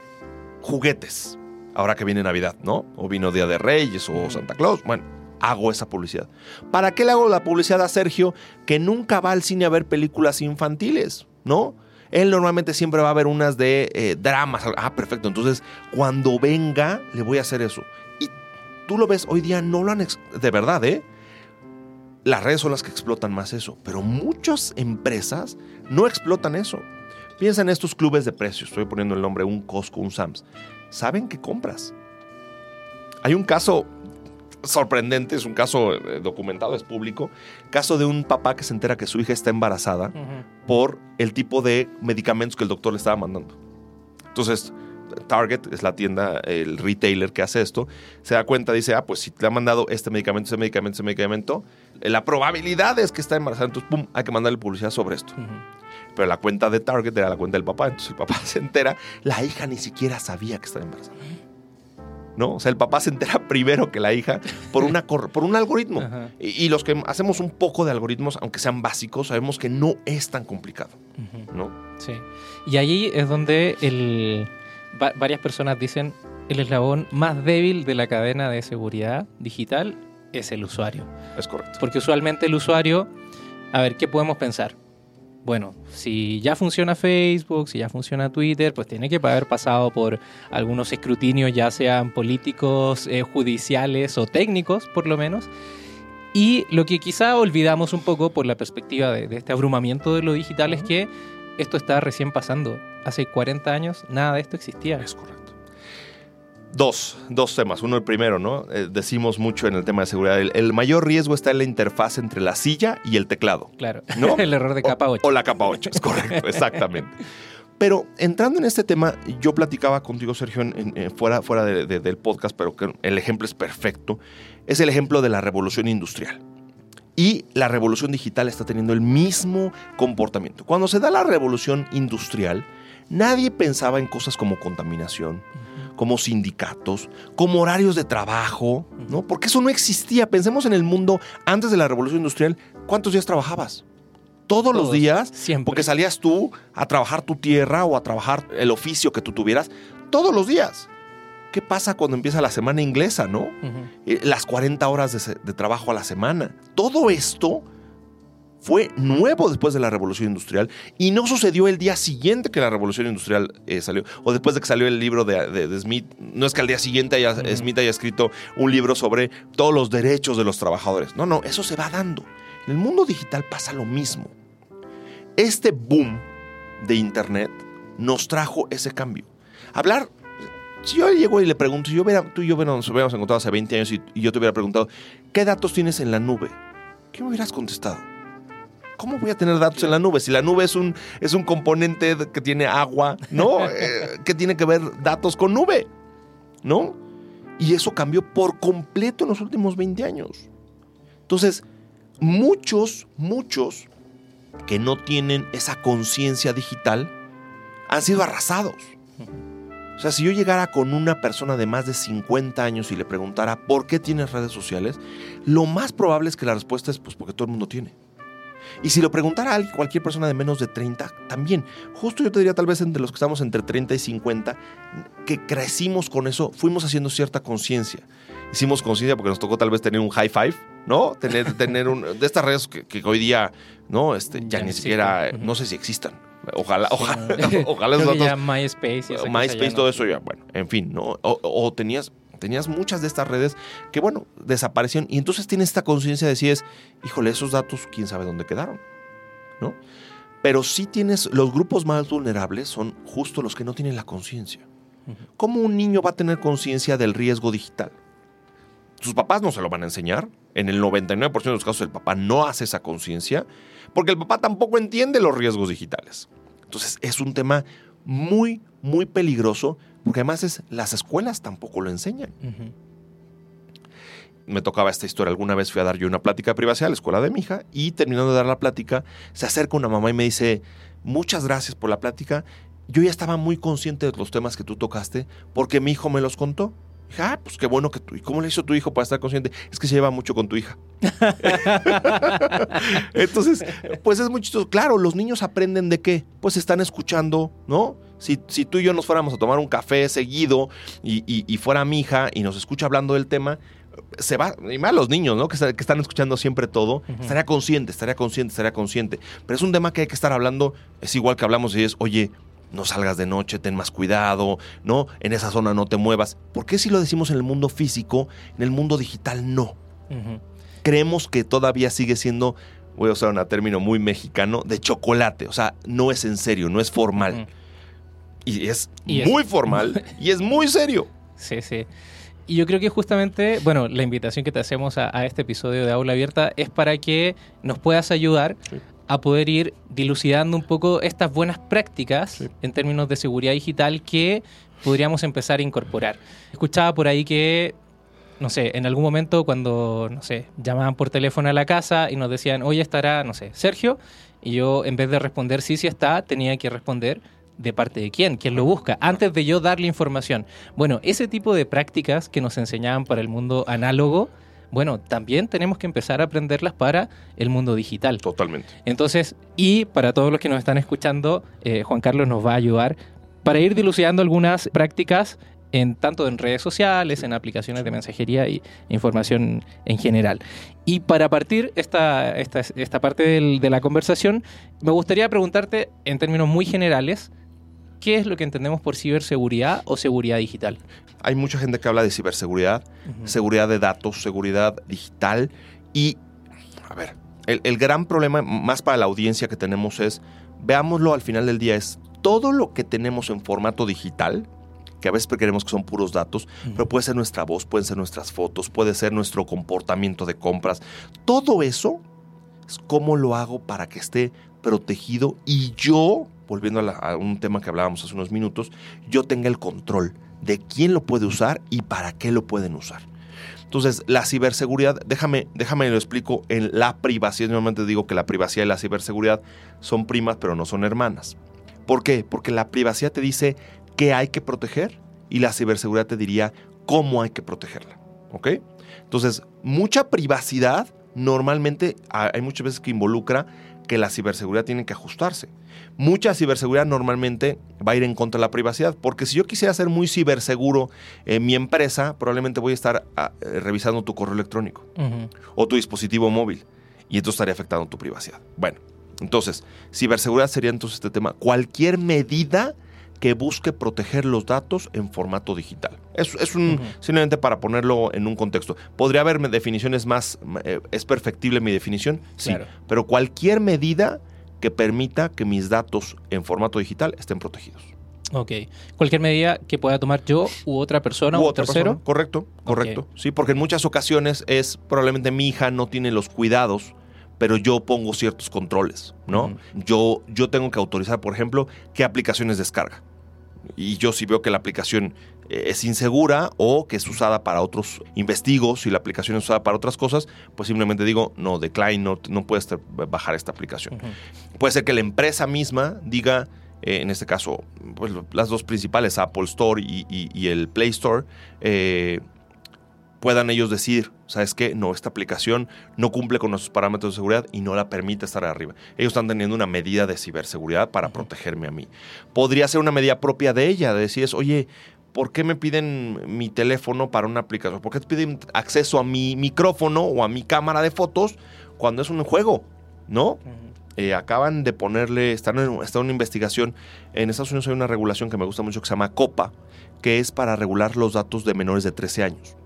juguetes. Ahora que viene Navidad, ¿no? O vino Día de Reyes o Santa Claus. Bueno, hago esa publicidad. ¿Para qué le hago la publicidad a Sergio que nunca va al cine a ver películas infantiles? ¿No? Él normalmente siempre va a ver unas de eh, dramas. Ah, perfecto. Entonces, cuando venga, le voy a hacer eso. Tú lo ves, hoy día no lo han... De verdad, ¿eh? Las redes son las que explotan más eso. Pero muchas empresas no explotan eso. Piensa en estos clubes de precios. Estoy poniendo el nombre, un Costco, un Sams. Saben qué compras. Hay un caso sorprendente, es un caso eh, documentado, es público. Caso de un papá que se entera que su hija está embarazada por el tipo de medicamentos que el doctor le estaba mandando. Entonces, Target es la tienda, el retailer que hace esto, se da cuenta, dice, ah, pues si te ha mandado este medicamento, ese medicamento, ese medicamento, eh, la probabilidad es que está embarazada, entonces, pum, hay que mandarle publicidad sobre esto. Pero la cuenta de Target era la cuenta del papá, entonces el papá se entera, la hija ni siquiera sabía que estaba embarazada. ¿No? O sea, el papá se entera primero que la hija por, una por un algoritmo. Y, y los que hacemos un poco de algoritmos, aunque sean básicos, sabemos que no es tan complicado. ¿no? Sí. Y ahí es donde el, va- varias personas dicen el eslabón más débil de la cadena de seguridad digital es el usuario. Es correcto. Porque usualmente el usuario, a ver, ¿qué podemos pensar? Bueno, si ya funciona Facebook, si ya funciona Twitter, pues tiene que haber pasado por algunos escrutinios, ya sean políticos, eh, judiciales o técnicos, por lo menos. Y lo que quizá olvidamos un poco por la perspectiva de, de este abrumamiento de lo digital es que esto está recién pasando. Hace 40 años nada de esto existía. Es correcto. Dos, dos temas. Uno, el primero, ¿no? Eh, decimos mucho en el tema de seguridad. El, el mayor riesgo está en la interfaz entre la silla y el teclado. Claro, ¿No? el error de capa O- 8. O, la capa 8, es correcto, exactamente. Pero entrando en este tema, yo platicaba contigo, Sergio, en- en- en- fuera, fuera de- de- del podcast, pero que el ejemplo es perfecto. Es el ejemplo de la revolución industrial. Y la revolución digital está teniendo el mismo comportamiento. Cuando se da la revolución industrial, nadie pensaba en cosas como contaminación, como sindicatos, como horarios de trabajo, ¿no? Porque eso no existía. Pensemos en el mundo antes de la revolución industrial. ¿Cuántos días trabajabas? Todos, los días, siempre. porque salías tú a trabajar tu tierra o a trabajar el oficio que tú tuvieras, todos los días. ¿Qué pasa cuando empieza la semana inglesa, no? Eh, Las 40 horas de, trabajo a la semana. Todo esto fue nuevo después de la revolución industrial y no sucedió el día siguiente que la revolución industrial eh, salió o después de que salió el libro de, de- de Smith. No es que al día siguiente haya-. Smith haya escrito un libro sobre todos los derechos de los trabajadores. No, no, eso se va dando. En el mundo digital pasa lo mismo. Este boom de Internet nos trajo ese cambio. Hablar si yo llego y le pregunto, si yo hubiera, tú y yo nos hubiéramos encontrado hace 20 años y, y yo te hubiera preguntado, ¿qué datos tienes en la nube? ¿Qué me hubieras contestado? ¿Cómo voy a tener datos en la nube? Si la nube es un, es un componente que tiene agua, ¿no? Eh, ¿Qué tiene que ver datos con nube? ¿No? Y eso cambió por completo en los últimos 20 años. Entonces, muchos, muchos que no tienen esa conciencia digital han sido arrasados. O sea, si yo llegara con una persona de más de 50 años y le preguntara por qué tienes redes sociales, lo más probable es que la respuesta es pues porque todo el mundo tiene. Y si lo preguntara a cualquier persona de menos de 30, también. Justo yo te diría tal vez entre los que estamos entre 30 y 50, que crecimos con eso, fuimos haciendo cierta conciencia. Hicimos conciencia porque nos tocó tal vez tener un high five, ¿no? Tener, tener un... De estas redes que, que hoy día, ¿no? Este, ya, Ya ni siquiera, no sé si existan. Ojalá, ojalá, Sí. ojalá esos datos ya MySpace y MySpace, ya no- todo eso ya, bueno, en fin, ¿no? O, o tenías, tenías muchas de estas redes que, bueno, desaparecieron y entonces tienes esta conciencia de si es, híjole, esos datos, quién sabe dónde quedaron, ¿no? Pero sí tienes, los grupos más vulnerables son justo los que no tienen la conciencia. Ujú. ¿Cómo un niño va a tener conciencia del riesgo digital? sus papás no se lo van a enseñar. En el 99% de los casos el papá no hace esa conciencia porque el papá tampoco entiende los riesgos digitales. Entonces es un tema muy, muy peligroso porque además es, las escuelas tampoco lo enseñan. Me tocaba esta historia. Alguna vez fui a dar yo una plática de privacidad a la escuela de mi hija y terminando de dar la plática, se acerca una mamá y me dice, muchas gracias por la plática. Yo ya estaba muy consciente de los temas que tú tocaste porque mi hijo me los contó. Dije, ah, pues qué bueno que tú. ¿Y cómo le hizo tu hijo para estar consciente? Es que se lleva mucho con tu hija. Entonces, pues es muy chistoso. Claro, los niños aprenden de qué? Pues están escuchando, ¿no? Si, si tú y yo nos fuéramos a tomar un café seguido y, y- y fuera mi hija y nos escucha hablando del tema, se va, y más los niños, ¿no? Que están escuchando siempre todo, estaría consciente, estaría consciente, estaría consciente. Pero es un tema que hay que estar hablando, es igual que hablamos y es, oye, no salgas de noche, ten más cuidado, ¿no? En esa zona no te muevas. ¿Por qué si lo decimos en el mundo físico, en el mundo digital no? Creemos que todavía sigue siendo, voy a usar un término muy mexicano, de chocolate. O sea, no es en serio, no es formal. Y es Y es- muy formal y es muy serio. Sí, sí. Y yo creo que justamente, bueno, la invitación que te hacemos a, a este episodio de Aula Abierta es para que nos puedas ayudar Sí. A poder ir dilucidando un poco estas buenas prácticas Sí. en términos de seguridad digital que podríamos empezar a incorporar. Escuchaba por ahí que, no sé, en algún momento cuando, no sé, llamaban por teléfono a la casa y nos decían, oye, estará, no sé, Sergio, y yo en vez de responder sí, sí está, tenía que responder de parte de quién, quién lo busca, antes de yo darle información. Bueno, ese tipo de prácticas que nos enseñaban para el mundo análogo, bueno, también tenemos que empezar a aprenderlas para el mundo digital. Totalmente. Entonces, y para todos los que nos están escuchando, eh, Juan Carlos nos va a ayudar para ir dilucidando algunas prácticas en tanto en redes sociales, en aplicaciones de mensajería y información en general. Y para partir esta, esta, esta parte del- de la conversación, me gustaría preguntarte en términos muy generales, ¿qué es lo que entendemos por ciberseguridad o seguridad digital? Hay mucha gente que habla de ciberseguridad, seguridad de datos, seguridad digital y, a ver, el, el gran problema más para la audiencia que tenemos es, veámoslo al final del día, es todo lo que tenemos en formato digital, que a veces creemos que son puros datos, pero puede ser nuestra voz, pueden ser nuestras fotos, puede ser nuestro comportamiento de compras. Todo eso es cómo lo hago para que esté protegido y yo, volviendo a, un tema que hablábamos hace unos minutos, yo tenga el control de quién lo puede usar y para qué lo pueden usar. Entonces, la ciberseguridad, déjame, déjame lo explico en la privacidad. Normalmente digo que la privacidad y la ciberseguridad son primas, pero no son hermanas. ¿Por qué? Porque la privacidad te dice qué hay que proteger y la ciberseguridad te diría cómo hay que protegerla. ¿Ok? Entonces, mucha privacidad normalmente ha- hay muchas veces que involucra que la ciberseguridad tiene que ajustarse. Mucha ciberseguridad normalmente va a ir en contra de la privacidad, porque si yo quisiera ser muy ciberseguro en mi empresa, probablemente voy a estar ah, eh, revisando tu correo electrónico o tu dispositivo móvil y esto estaría afectando tu privacidad. Bueno, entonces, ciberseguridad sería entonces este tema, cualquier medida que busque proteger los datos en formato digital. Es, es un, simplemente para ponerlo en un contexto. ¿Podría haber definiciones más, eh, es perfectible mi definición? Sí, Claro. pero cualquier medida que permita que mis datos en formato digital estén protegidos. Ok. Cualquier medida que pueda tomar yo u otra persona U u otra tercero. persona. Correcto, correcto. Sí, porque en muchas ocasiones es probablemente mi hija no tiene los cuidados, pero yo pongo ciertos controles, ¿no? Yo, yo tengo que autorizar, por ejemplo, qué aplicaciones descarga. Y yo si veo que la aplicación eh, es insegura o que es usada para otros, investigo si la aplicación es usada para otras cosas, pues simplemente digo, no, decline, no, no puedes bajar esta aplicación. Puede ser que la empresa misma diga, eh, en este caso, pues, las dos principales, Apple Store y, y- y el Play Store, eh, puedan ellos decir, ¿sabes qué? No, esta aplicación no cumple con nuestros parámetros de seguridad y no la permite estar arriba. Ellos están teniendo una medida de ciberseguridad para protegerme a mí. Podría ser una medida propia de ella, de decir, oye, ¿por qué me piden mi teléfono para una aplicación? ¿Por qué te piden acceso a mi micrófono o a mi cámara de fotos cuando es un juego? ¿No? Eh, acaban de ponerle, está en, está en una investigación, en Estados Unidos hay una regulación que me gusta mucho que se llama COPA, que es para regular los datos de menores de 13 años.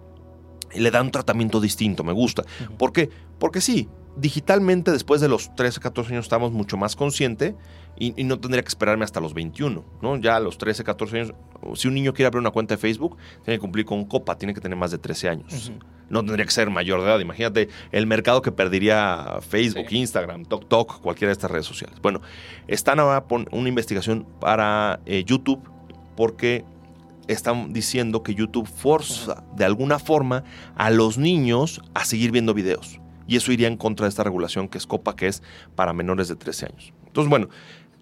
Le da un tratamiento distinto, me gusta. Ujú. ¿Por qué? Porque sí, digitalmente después de los 13, 14 años estamos mucho más consciente y, y no tendría que esperarme hasta los 21, ¿no? Ya a los 13, 14 años, si un niño quiere abrir una cuenta de Facebook, tiene que cumplir con COPA, tiene que tener más de 13 años. No tendría que ser mayor de edad. Imagínate el mercado que perdería Facebook, Sí. Instagram, TokTok, cualquiera de estas redes sociales. Bueno, están ahora una investigación para eh, YouTube porque están diciendo que YouTube forza de alguna forma a los niños a seguir viendo videos. Y eso iría en contra de esta regulación que es COPA, que es para menores de 13 años. Entonces, bueno,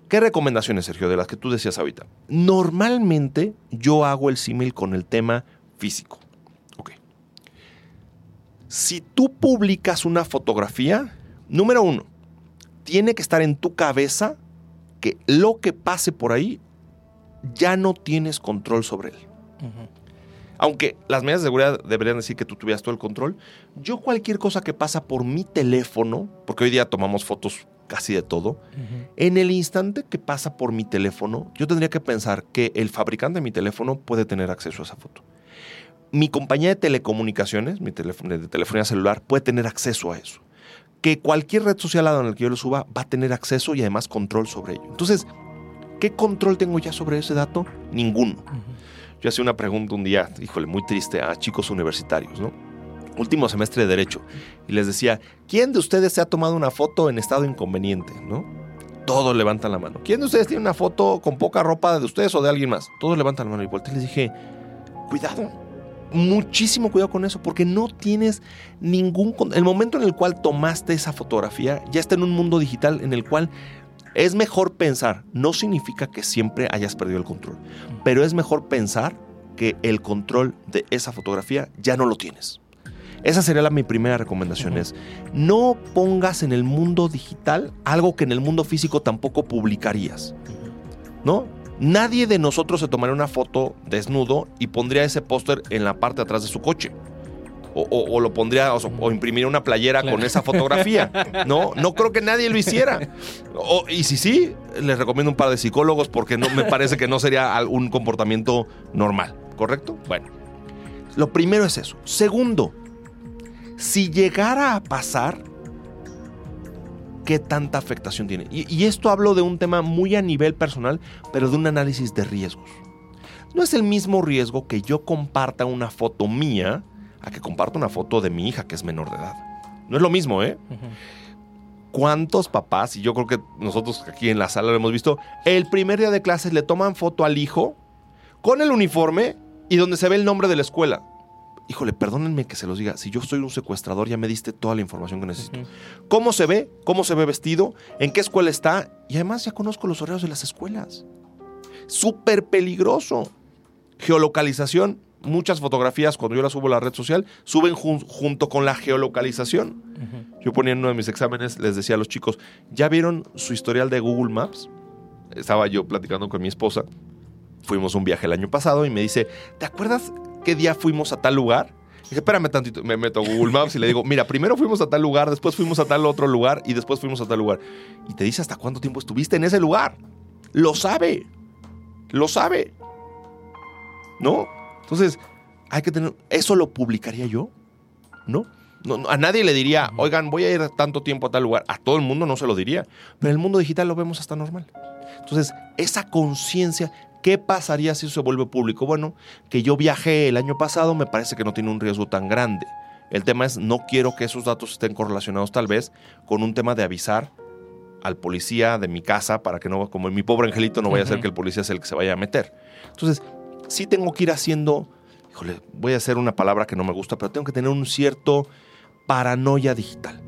¿qué recomendaciones, Sergio, de las que tú decías ahorita? Normalmente yo hago el símil con el tema físico. Ok. Si tú publicas una fotografía, número uno, tiene que estar en tu cabeza que lo que pase por ahí ya no tienes control sobre él. Aunque las medidas de seguridad deberían decir que tú tuvieras todo el control, yo cualquier cosa que pasa por mi teléfono, porque hoy día tomamos fotos casi de todo, en el instante que pasa por mi teléfono, yo tendría que pensar que el fabricante de mi teléfono puede tener acceso a esa foto. Mi compañía de telecomunicaciones, mi teléfono de telefonía celular, puede tener acceso a eso. Que cualquier red social a donde yo lo suba va a tener acceso y además control sobre ello. Entonces, ¿qué control tengo ya sobre ese dato? Ninguno. Yo hacía una pregunta un día, híjole, muy triste, a chicos universitarios, ¿no? Último semestre de Derecho. Y les decía, ¿quién de ustedes se ha tomado una foto en estado inconveniente, no? Todos levantan la mano. ¿Quién de ustedes tiene una foto con poca ropa de ustedes o de alguien más? Todos levantan la mano. Y volteé y les dije, cuidado, muchísimo cuidado con eso, porque no tienes ningún... con- El momento en el cual tomaste esa fotografía ya está en un mundo digital en el cual es mejor pensar. No significa que siempre hayas perdido el control, pero es mejor pensar que el control de esa fotografía ya no lo tienes. Esa sería la, mi primera recomendación, es no pongas en el mundo digital algo que en el mundo físico tampoco publicarías. ¿no? Nadie de nosotros se tomaría una foto desnudo y pondría ese póster en la parte de atrás de su coche. O, o- o lo pondría, o, o imprimiría una playera Claro. con esa fotografía. No, no creo que nadie lo hiciera. Y si sí, les recomiendo un par de psicólogos porque no me parece que no sería un comportamiento normal, ¿correcto? Bueno, lo primero es eso. Segundo, si llegara a pasar, ¿qué tanta afectación tiene? Y, y esto hablo de un tema muy a nivel personal, pero de un análisis de riesgos. No es el mismo riesgo que yo comparta una foto mía a que comparta una foto de mi hija que es menor de edad. No es lo mismo, ¿eh? ¿Cuántos papás, y yo creo que nosotros aquí en la sala lo hemos visto, el primer día de clases le toman foto al hijo con el uniforme y donde se ve el nombre de la escuela? Híjole, perdónenme que se los diga, si yo soy un secuestrador ya me diste toda la información que necesito. ¿Cómo se ve? ¿Cómo se ve vestido? ¿En qué escuela está? Y además ya conozco los horarios de las escuelas. Súper peligroso. Geolocalización. Muchas fotografías, cuando yo las subo a la red social, suben jun- junto con la geolocalización. Yo ponía en uno de mis exámenes, les decía a los chicos, ¿ya vieron su historial de Google Maps? Estaba yo platicando con mi esposa. Fuimos un viaje el año pasado y me dice, ¿te acuerdas qué día fuimos a tal lugar? Dije, espérame tantito, me meto a Google Maps y le digo, mira, primero fuimos a tal lugar, después fuimos a tal otro lugar y después fuimos a tal lugar. Y te dice hasta cuánto tiempo estuviste en ese lugar. Lo sabe. Lo sabe. ¿No? Entonces, hay que tener... ¿Eso lo publicaría yo? ¿No? No, no, a nadie le diría, oigan, voy a ir tanto tiempo a tal lugar. A todo el mundo no se lo diría. Pero en el mundo digital lo vemos hasta normal. Entonces, esa conciencia, ¿qué pasaría si eso se vuelve público? Bueno, que yo viajé el año pasado me parece que no tiene un riesgo tan grande. El tema es, no quiero que esos datos estén correlacionados tal vez con un tema de avisar al policía de mi casa para que no, como en mi pobre angelito, no vaya a ser que el policía sea el que se vaya a meter. Entonces, sí tengo que ir haciendo, híjole, voy a hacer una palabra que no me gusta, pero tengo que tener un cierto paranoia digital.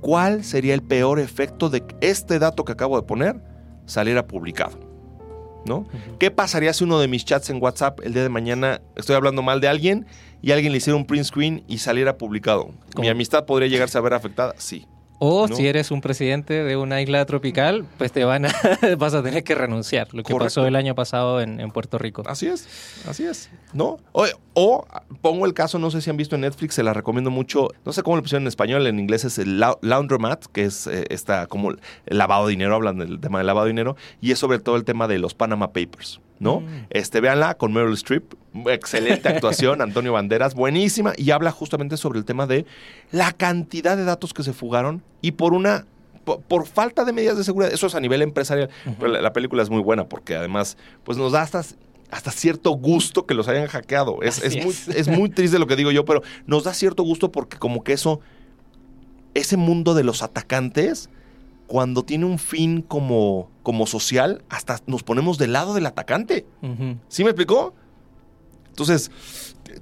¿Cuál sería el peor efecto de que este dato que acabo de poner saliera publicado? ¿No? ¿Qué pasaría si uno de mis chats en WhatsApp el día de mañana estoy hablando mal de alguien y alguien le hiciera un print screen y saliera publicado? ¿Mi amistad podría llegarse a ver afectada? Sí. O ¿no? si eres un presidente de una isla tropical, pues te van a, vas a tener que renunciar, lo que Correcto. pasó el año pasado en, en Puerto Rico. Así es, así es. ¿No? O, o, pongo el caso, no sé si han visto en Netflix, se la recomiendo mucho. No sé cómo lo pusieron en español, en inglés es el lau- laundromat, que es eh, esta como el lavado de dinero, hablan del tema del lavado de dinero, y es sobre todo el tema de los Panama Papers. ¿No? Este, véanla con Meryl Streep. Excelente actuación, Antonio Banderas, buenísima. Y habla justamente sobre el tema de la cantidad de datos que se fugaron y por una. Por, por falta de medidas de seguridad. Eso es a nivel empresarial. Pero la, la película es muy buena porque además, pues nos da hasta hasta cierto gusto que los hayan hackeado. Es, es muy, es muy triste lo que digo yo, pero nos da cierto gusto porque como que eso, ese mundo de los atacantes, cuando tiene un fin como, como social, hasta nos ponemos del lado del atacante. ¿Sí me explicó? Entonces,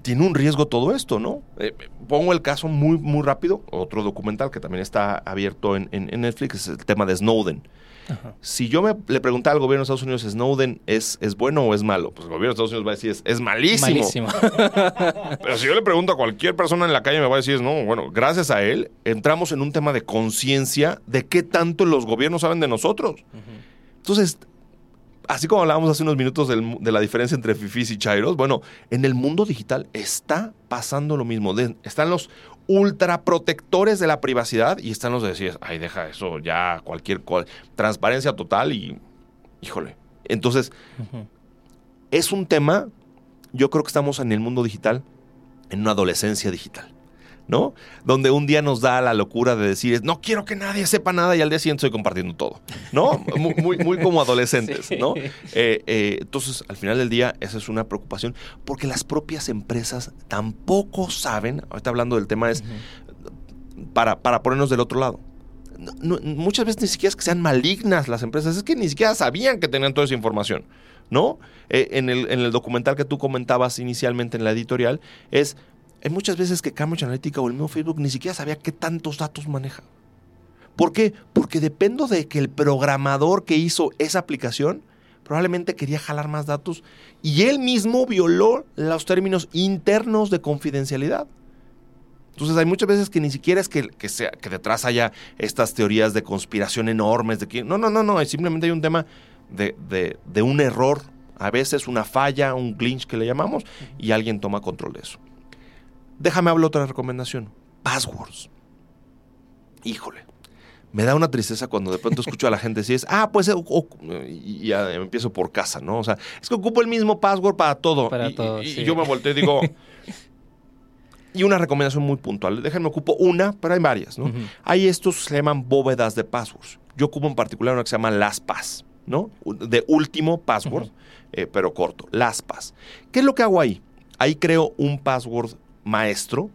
tiene un riesgo todo esto, ¿no? Eh, pongo el caso muy, muy rápido, otro documental que también está abierto en, en- en Netflix, es el tema de Snowden. Ajá. Si yo me, le preguntara al gobierno de Estados Unidos, ¿Snowden es, es bueno o es malo? Pues el gobierno de Estados Unidos va a decir, es, es malísimo. Malísimo. Pero si yo le pregunto a cualquier persona en la calle, me va a decir, no, bueno, gracias a él, entramos en un tema de conciencia de qué tanto los gobiernos saben de nosotros. Entonces, así como hablábamos hace unos minutos del de la diferencia entre fifís y chairos, bueno, en el mundo digital está pasando lo mismo. De- están los ultraprotectores de la privacidad y están los de decir, ay, deja eso, ya cualquier cosa, transparencia total y, híjole. Entonces, es un tema, yo creo que estamos en el mundo digital, en una adolescencia digital, ¿no? Donde un día nos da la locura de decir, no quiero que nadie sepa nada y al día siguiente estoy compartiendo todo, ¿no? Muy, muy, muy como adolescentes, Sí. ¿no? Eh, eh, entonces, al final del día, esa es una preocupación, porque las propias empresas tampoco saben, ahorita hablando del tema es, para, para ponernos del otro lado. No- no- muchas veces ni siquiera es que sean malignas las empresas, es que ni siquiera sabían que tenían toda esa información, ¿no? Eh, en, el, en el documental que tú comentabas inicialmente en la editorial, es hay muchas veces que Cambridge Analytica o el mismo Facebook ni siquiera sabía qué tantos datos maneja. ¿Por qué? Porque dependo de que el programador que hizo esa aplicación probablemente quería jalar más datos y él mismo violó los términos internos de confidencialidad. Entonces hay muchas veces que ni siquiera es que, sea, que detrás haya estas teorías de conspiración enormes. De que, no, no, no, no. Simplemente hay un tema de, de- de un error. A veces una falla, un glitch que le llamamos, y alguien toma control de eso. Déjame hablar otra recomendación. Passwords. Híjole. Me da una tristeza cuando de pronto escucho a la gente decir, ah, pues, o- y ya empiezo por casa, ¿no? O sea, es que ocupo el mismo password para todo. Para y, todo, y- yo me volteo y digo, y una recomendación muy puntual. Déjenme ocupo una, pero hay varias, ¿no? Ujú. Hay estos se llaman bóvedas de passwords. Yo ocupo en particular una que se llama LastPass, ¿no? De último password, eh, pero corto. LastPass. ¿Qué es lo que hago ahí? Ahí creo un password maestro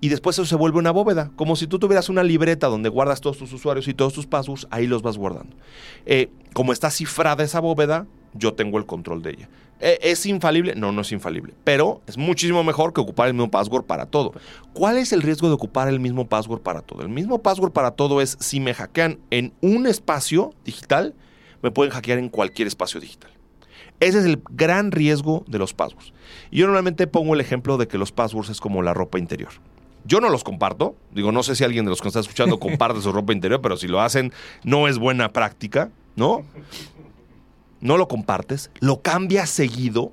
y después eso se vuelve una bóveda. Como si tú tuvieras una libreta donde guardas todos tus usuarios y todos tus passwords, ahí los vas guardando. Eh, como está cifrada esa bóveda, yo tengo el control de ella. Eh, ¿Es infalible? No, no es infalible. Pero es muchísimo mejor que ocupar el mismo password para todo. ¿Cuál es el riesgo de ocupar el mismo password para todo? El mismo password para todo es si me hackean en un espacio digital, me pueden hackear en cualquier espacio digital. Ese es el gran riesgo de los passwords. Y yo normalmente pongo el ejemplo de que los passwords es como la ropa interior. Yo no los comparto. Digo, no sé si alguien de los que está escuchando comparte su ropa interior, pero si lo hacen, no es buena práctica, ¿no? No lo compartes, lo cambias seguido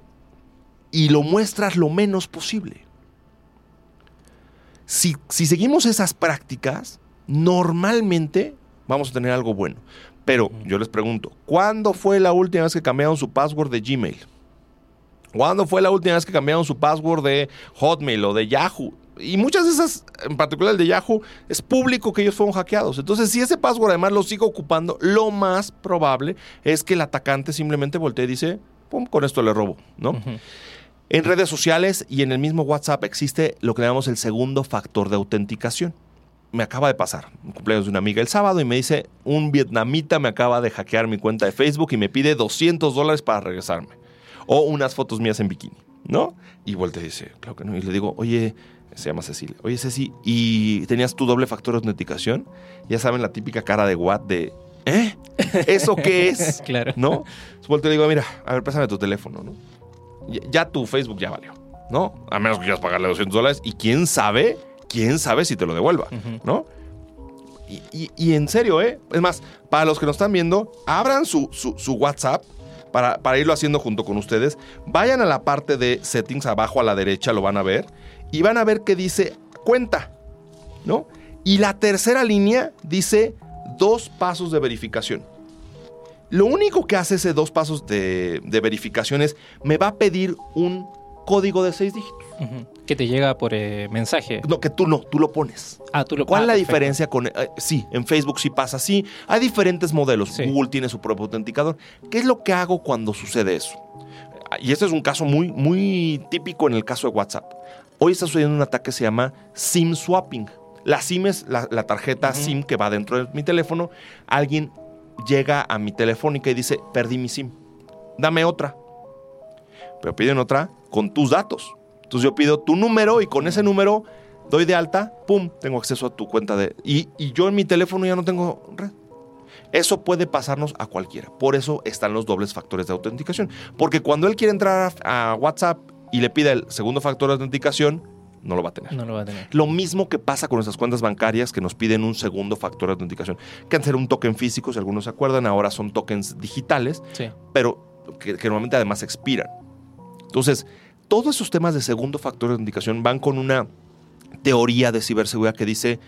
y lo muestras lo menos posible. Si, si seguimos esas prácticas, normalmente vamos a tener algo bueno. Pero yo les pregunto, ¿cuándo fue la última vez que cambiaron su password de Gmail? ¿Cuándo fue la última vez que cambiaron su password de Hotmail o de Yahoo? Y muchas de esas, en particular el de Yahoo, es público que ellos fueron hackeados. Entonces, si ese password además lo sigo ocupando, lo más probable es que el atacante simplemente voltee y dice, pum, con esto le robo, ¿no? En redes sociales y en el mismo WhatsApp existe lo que llamamos el segundo factor de autenticación. Me acaba de pasar un cumpleaños de una amiga el sábado y me dice, un vietnamita me acaba de hackear mi cuenta de Facebook y me pide 200 dólares para regresarme. O unas fotos mías en bikini, ¿no? Y voltea y dice, claro que no. Y le digo, oye, se llama Cecilia. Oye, Ceci, ¿y tenías tu doble factor de autenticación? Ya saben la típica cara de what de, ¿eh? ¿Eso qué es? Claro. ¿No? Volteo y le digo, mira, a ver, pásame tu teléfono, ¿no? Ya, ya tu Facebook ya valió, ¿no? A menos que quieras pagarle 200 dólares y quién sabe, quién sabe si te lo devuelva. ¿no? Y, y- y en serio, ¿eh? Es más, para los que nos están viendo, abran su, su- su WhatsApp para, para irlo haciendo junto con ustedes. Vayan a la parte de settings abajo a la derecha, lo van a ver. Y van a ver que dice cuenta, ¿no? Y la tercera línea dice dos pasos de verificación. Lo único que hace ese dos pasos de, de verificación es, me va a pedir un código de seis dígitos. Ujú. Que te llega por eh, mensaje. No, que tú no, tú lo pones. Ah, tú lo ¿Cuál ah, es la perfecto. diferencia con... eh, sí, en Facebook sí pasa así. Hay diferentes modelos. Sí. Google tiene su propio autenticador. ¿Qué es lo que hago cuando sucede eso? Y este es un caso muy, muy típico en el caso de WhatsApp. Hoy está sucediendo un ataque que se llama SIM swapping. La SIM es la, la tarjeta. SIM que va dentro de mi teléfono. Alguien llega a mi telefónica y dice, perdí mi SIM. Dame otra. Pero piden otra con tus datos. Entonces yo pido tu número y con ese número doy de alta, pum, tengo acceso a tu cuenta de... Y, y yo en mi teléfono ya no tengo red. Eso puede pasarnos a cualquiera. Por eso están los dobles factores de autenticación. Porque cuando él quiere entrar a, WhatsApp y le pide el segundo factor de autenticación, no lo va a tener. No lo va a tener. Lo mismo que pasa con nuestras cuentas bancarias que nos piden un segundo factor de autenticación. Que antes era un token físico, si algunos se acuerdan, ahora son tokens digitales Sí. pero que, que normalmente además expiran. Entonces, todos esos temas de segundo factor de autenticación van con una teoría de ciberseguridad que dice,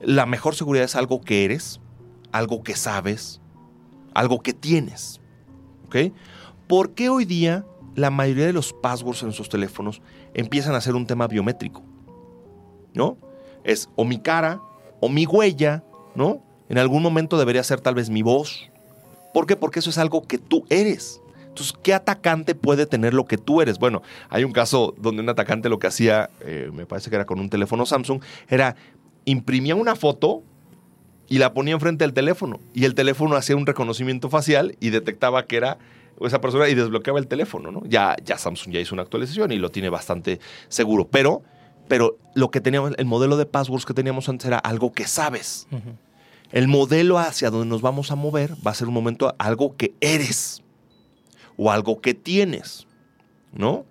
la mejor seguridad es algo que eres, algo que sabes, algo que tienes. ¿Ok? ¿Por qué hoy día la mayoría de los passwords en nuestros teléfonos empiezan a ser un tema biométrico? ¿No? Es o mi cara o mi huella, ¿no? En algún momento debería ser tal vez mi voz, ¿Por qué? Porque eso es algo que tú eres. Entonces, ¿qué atacante puede tener lo que tú eres? Bueno, hay un caso donde un atacante lo que hacía, eh, me parece que era con un teléfono Samsung, era imprimía una foto y la ponía enfrente del teléfono. Y el teléfono hacía un reconocimiento facial y detectaba que era esa persona y desbloqueaba el teléfono, ¿no? Ya, ya Samsung ya hizo una actualización y lo tiene bastante seguro. Pero, pero lo que teníamos, el modelo de passwords que teníamos antes era algo que sabes. El modelo hacia donde nos vamos a mover va a ser un momento algo que eres o algo que tienes, ¿no?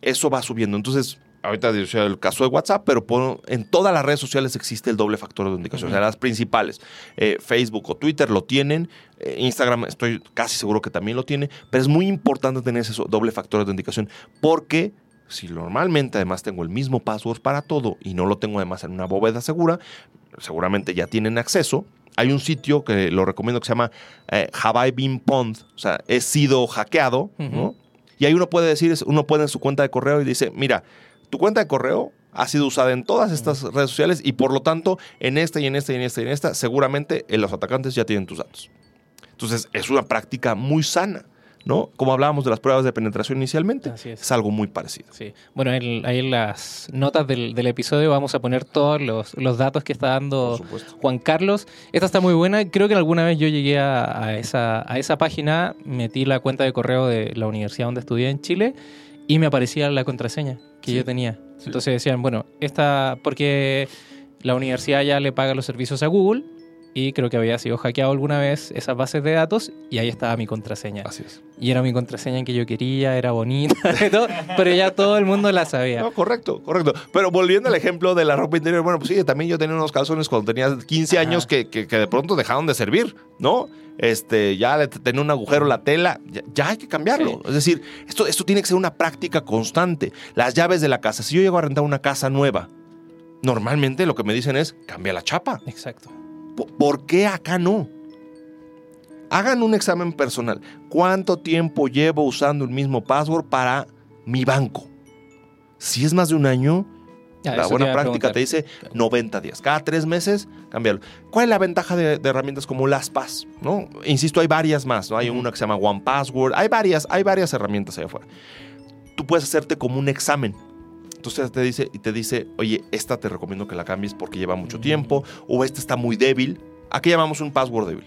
Eso va subiendo. Entonces, ahorita decía el caso de WhatsApp, pero por- en todas las redes sociales existe el doble factor de autenticación. O sea, las principales, eh, Facebook o Twitter lo tienen, eh, Instagram estoy casi seguro que también lo tiene, pero es muy importante tener ese doble factor de autenticación porque si normalmente además tengo el mismo password para todo y no lo tengo además en una bóveda segura, seguramente ya tienen acceso. Hay un sitio que lo recomiendo que se llama eh, Have I Been Pwned, o sea, he sido hackeado, ¿no? Y ahí uno puede decir, uno puede en su cuenta de correo y dice, mira, tu cuenta de correo ha sido usada en todas estas redes sociales y por lo tanto en esta y en esta y en esta y en esta seguramente eh, los atacantes ya tienen tus datos. Entonces es una práctica muy sana, ¿no? Como hablábamos de las pruebas de penetración inicialmente, es. es algo muy parecido. Sí. Bueno, en- ahí en las notas del, del episodio vamos a poner todos los, los datos que está dando. Juan Carlos. Esta está muy buena. Creo que alguna vez yo llegué a, a esa, a esa página, metí la cuenta de correo de la universidad donde estudié en Chile y me aparecía la contraseña que Sí. yo tenía. Sí. Entonces decían, bueno, esta, porque la universidad ya le paga los servicios a Google y creo que había sido hackeado alguna vez esas bases de datos y ahí estaba mi contraseña. Así es. Y era mi contraseña que yo quería, era bonita, todo, pero ya todo el mundo la sabía. No, correcto, correcto. Pero volviendo al ejemplo de la ropa interior, bueno, pues sí, también yo tenía unos calzones cuando tenía 15 años que, que- que de pronto dejaron de servir, ¿no? Este, ya le tenía un agujero la tela, ya, ya hay que cambiarlo. Sí. Es decir, esto, esto tiene que ser una práctica constante. Las llaves de la casa, si yo llego a rentar una casa nueva, normalmente lo que me dicen es, cambia la chapa. Exacto. Po- ¿Por qué acá no? Hagan un examen personal. ¿Cuánto tiempo llevo usando el mismo password para mi banco? Si es más de un año, la buena práctica te dice 90 días. Cada tres meses, cambiarlo. ¿Cuál es la ventaja de, de herramientas como LastPass? ¿no? Insisto, hay varias más. ¿no? Hay Ujú. una que se llama OnePassword. Hay varias, hay varias herramientas allá afuera. Tú puedes hacerte como un examen. Entonces te dice y te dice, oye, esta te recomiendo que la cambies porque lleva mucho tiempo, o esta está muy débil. ¿A qué llamamos un password débil?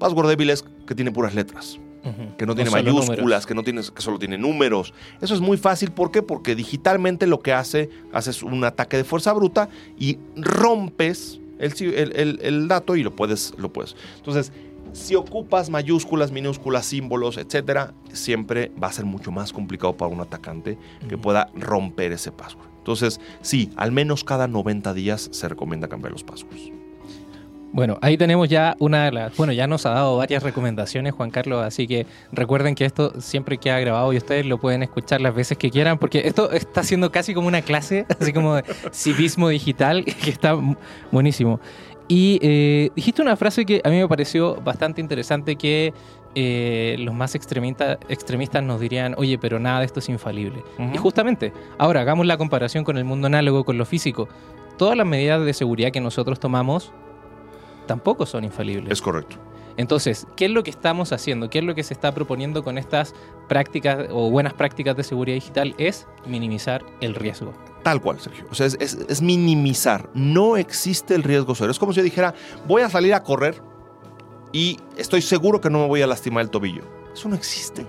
Password débil es que tiene puras letras que no tiene mayúsculas, números. que no tiene, que solo tiene números. Eso es muy fácil, ¿por qué? Porque digitalmente lo que hace, haces un ataque de fuerza bruta y rompes el, el- el- el dato y lo puedes, lo puedes. Entonces, si ocupas mayúsculas, minúsculas, símbolos, etcétera, siempre va a ser mucho más complicado para un atacante que pueda romper ese password. Entonces, sí, al menos cada 90 días se recomienda cambiar los passwords. Bueno, ahí tenemos ya una de las. Bueno, ya nos ha dado varias recomendaciones, Juan Carlos, así que recuerden que esto siempre queda grabado y ustedes lo pueden escuchar las veces que quieran, porque esto está siendo casi como una clase, así como de civismo digital, que está buenísimo. Y eh, dijiste una frase que a mí me pareció bastante interesante, que eh, los más extremista- extremistas nos dirían, oye, pero nada de esto es infalible. Y justamente, ahora hagamos la comparación con el mundo análogo, con lo físico. Todas las medidas de seguridad que nosotros tomamos tampoco son infalibles. Es correcto. Entonces, ¿qué es lo que estamos haciendo? ¿Qué es lo que se está proponiendo con estas prácticas o buenas prácticas de seguridad digital? Es minimizar el riesgo. Tal cual, Sergio. O sea, es, es- es minimizar. No existe el riesgo cero. Es como si yo dijera, voy a salir a correr y estoy seguro que no me voy a lastimar el tobillo. Eso no existe.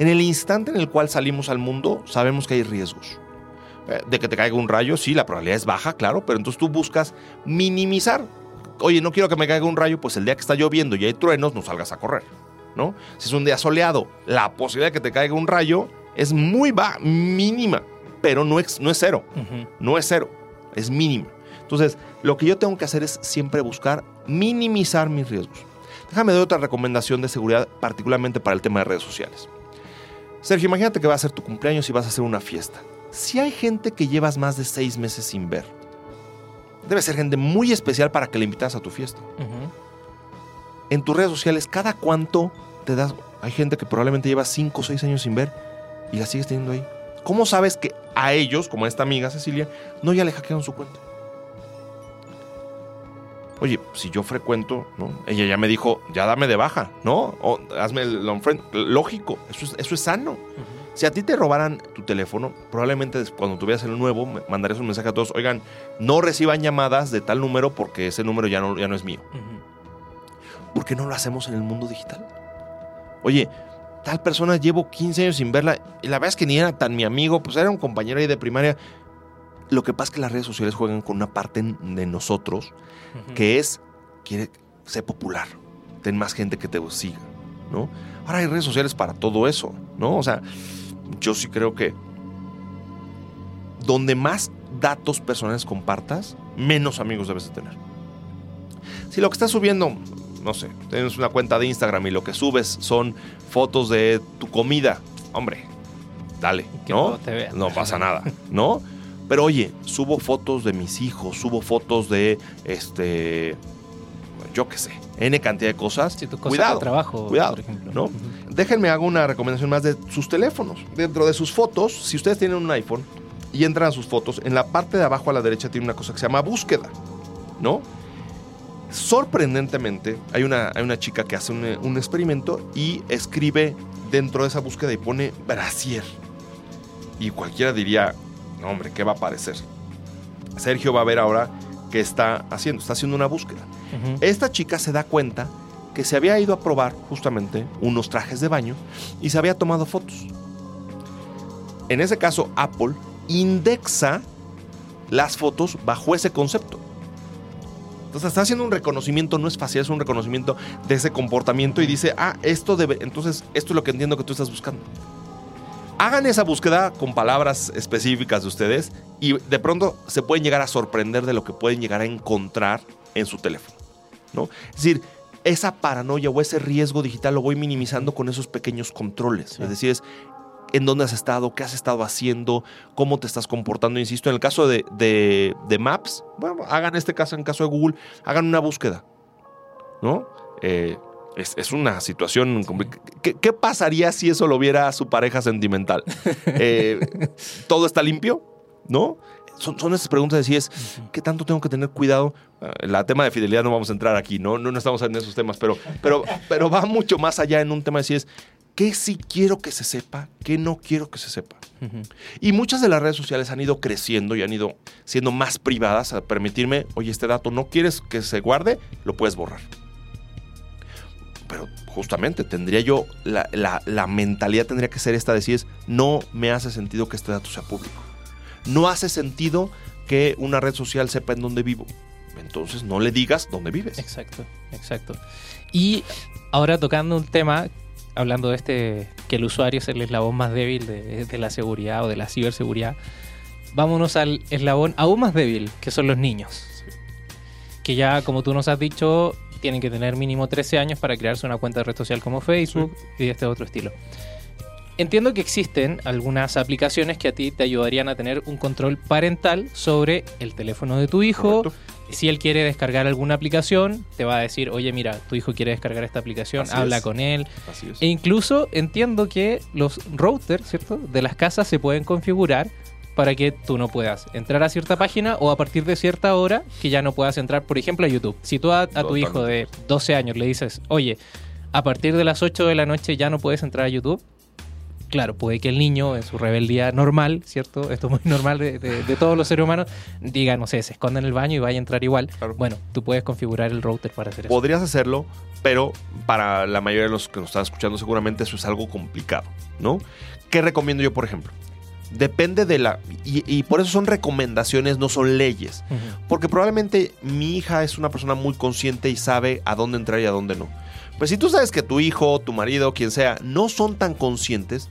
En el instante en el cual salimos al mundo, sabemos que hay riesgos. Eh, De que te caiga un rayo, sí, la probabilidad es baja, claro, pero entonces tú buscas minimizar. Oye, no quiero que me caiga un rayo, pues el día que está lloviendo y hay truenos, no salgas a correr, ¿no? Si es un día soleado, la posibilidad de que te caiga un rayo es muy baja, mínima, pero no es, no es cero, no es cero, es mínima. Entonces, lo que yo tengo que hacer es siempre buscar minimizar mis riesgos. Déjame dar otra recomendación de seguridad, particularmente para el tema de redes sociales. Sergio, imagínate que va a ser tu cumpleaños y vas a hacer una fiesta. Si hay gente que llevas más de seis meses sin ver, debe ser gente muy especial para que le invitas a tu fiesta. Ujú. En tus redes sociales, ¿cada cuánto te das? Hay gente que probablemente lleva cinco o seis años sin ver y la sigues teniendo ahí. ¿Cómo sabes que a ellos, como a esta amiga Cecilia, no ya le hackearon su cuenta? Oye, si yo frecuento, ¿no? Ella ya me dijo, ya dame de baja, ¿no? O hazme el unfriend. Lógico, eso es, eso es sano. Si a ti te robaran tu teléfono, probablemente cuando tuvieras el nuevo, mandarías un mensaje a todos, oigan, no reciban llamadas de tal número porque ese número ya no, ya no es mío. ¿Por qué no lo hacemos en el mundo digital? Oye, tal persona llevo 15 años sin verla y la verdad es que ni era tan mi amigo, pues era un compañero ahí de primaria. Lo que pasa es que las redes sociales juegan con una parte de nosotros que es, quiere ser popular, ten más gente que te siga, ¿no? Ahora hay redes sociales para todo eso, ¿no? O sea, yo sí creo que donde más datos personales compartas, menos amigos debes de tener. Si lo que estás subiendo, no sé, tienes una cuenta de Instagram y lo que subes son fotos de tu comida, hombre, dale, Que ¿no? te vean. No pasa nada, ¿no? Pero oye, subo fotos de mis hijos, subo fotos de, este, yo qué sé, N cantidad de cosas. Tus cosas cuidado, de trabajo, cuidado, por ejemplo. ¿no? Déjenme hago una recomendación más de sus teléfonos. Dentro de sus fotos, si ustedes tienen un iPhone y entran a sus fotos, en la parte de abajo a la derecha tiene una cosa que se llama búsqueda, ¿no? Sorprendentemente, hay una, hay una chica que hace un, un experimento y escribe dentro de esa búsqueda y pone brasier. Y cualquiera diría, no hombre, ¿qué va a aparecer? Sergio va a ver ahora qué está haciendo. Está haciendo una búsqueda. Esta chica se da cuenta que se había ido a probar justamente unos trajes de baño y se había tomado fotos. En ese caso, Apple indexa las fotos bajo ese concepto. Entonces está haciendo un reconocimiento, no es fácil, es un reconocimiento de ese comportamiento y dice, ah, esto debe, entonces esto es lo que entiendo que tú estás buscando. Hagan esa búsqueda con palabras específicas de ustedes y de pronto se pueden llegar a sorprender de lo que pueden llegar a encontrar en su teléfono. ¿no? Es decir, esa paranoia o ese riesgo digital lo voy minimizando con esos pequeños controles. Sí. Es decir, es en dónde has estado, qué has estado haciendo, cómo te estás comportando. Insisto, en el caso de, de- de Maps, bueno, hagan este caso, en caso de Google, hagan una búsqueda. ¿No? Eh, es, es una situación complicada. ¿Qué, qué pasaría si eso lo viera su pareja sentimental? Eh, ¿Todo está limpio? ¿No? Son, son esas preguntas de si es, ¿qué tanto tengo que tener cuidado? Eh, La tema de fidelidad no vamos a entrar aquí, ¿no? No, no estamos en esos temas, pero, pero, pero va mucho más allá en un tema de si es, ¿qué sí quiero que se sepa? ¿Qué no quiero que se sepa? Y muchas de las redes sociales han ido creciendo y han ido siendo más privadas a permitirme, oye, este dato no quieres que se guarde, lo puedes borrar. Pero justamente tendría yo, la, la- la mentalidad tendría que ser esta de si es, no me hace sentido que este dato sea público. No hace sentido que una red social sepa en dónde vivo. Entonces no le digas dónde vives. Exacto, exacto. Y ahora tocando un tema, hablando de este, que el usuario es el eslabón más débil de, de la seguridad o de la ciberseguridad, vámonos al eslabón aún más débil, que son los niños. Que ya, como tú nos has dicho, tienen que tener mínimo 13 años para crearse una cuenta de red social como Facebook y este otro estilo. Entiendo que existen algunas aplicaciones que a ti te ayudarían a tener un control parental sobre el teléfono de tu hijo, ¿Correcto? Si él quiere descargar alguna aplicación, te va a decir, oye, mira, tu hijo quiere descargar esta aplicación, Así habla es. con él. Así es. E incluso entiendo que los routers, ¿cierto? De las casas se pueden configurar para que tú no puedas entrar a cierta página o a partir de cierta hora que ya no puedas entrar, por ejemplo, a YouTube. Si tú a, a tu hijo de 12 años le dices, oye, a partir de las 8 de la noche ya no puedes entrar a YouTube, claro, puede que el niño en su rebeldía normal, ¿cierto? Esto es muy normal de, de- de todos los seres humanos, diga, no sé, se esconda en el baño y vaya a entrar igual. Claro. Bueno, tú puedes configurar el router para hacer eso. Podrías hacerlo, pero para la mayoría de los que nos están escuchando seguramente eso es algo complicado, ¿no? ¿Qué recomiendo yo, por ejemplo? Depende de la... Y, y por eso son recomendaciones, no son leyes. Porque probablemente mi hija es una persona muy consciente y sabe a dónde entrar y a dónde no. Pues si tú sabes que tu hijo, tu marido, quien sea, no son tan conscientes,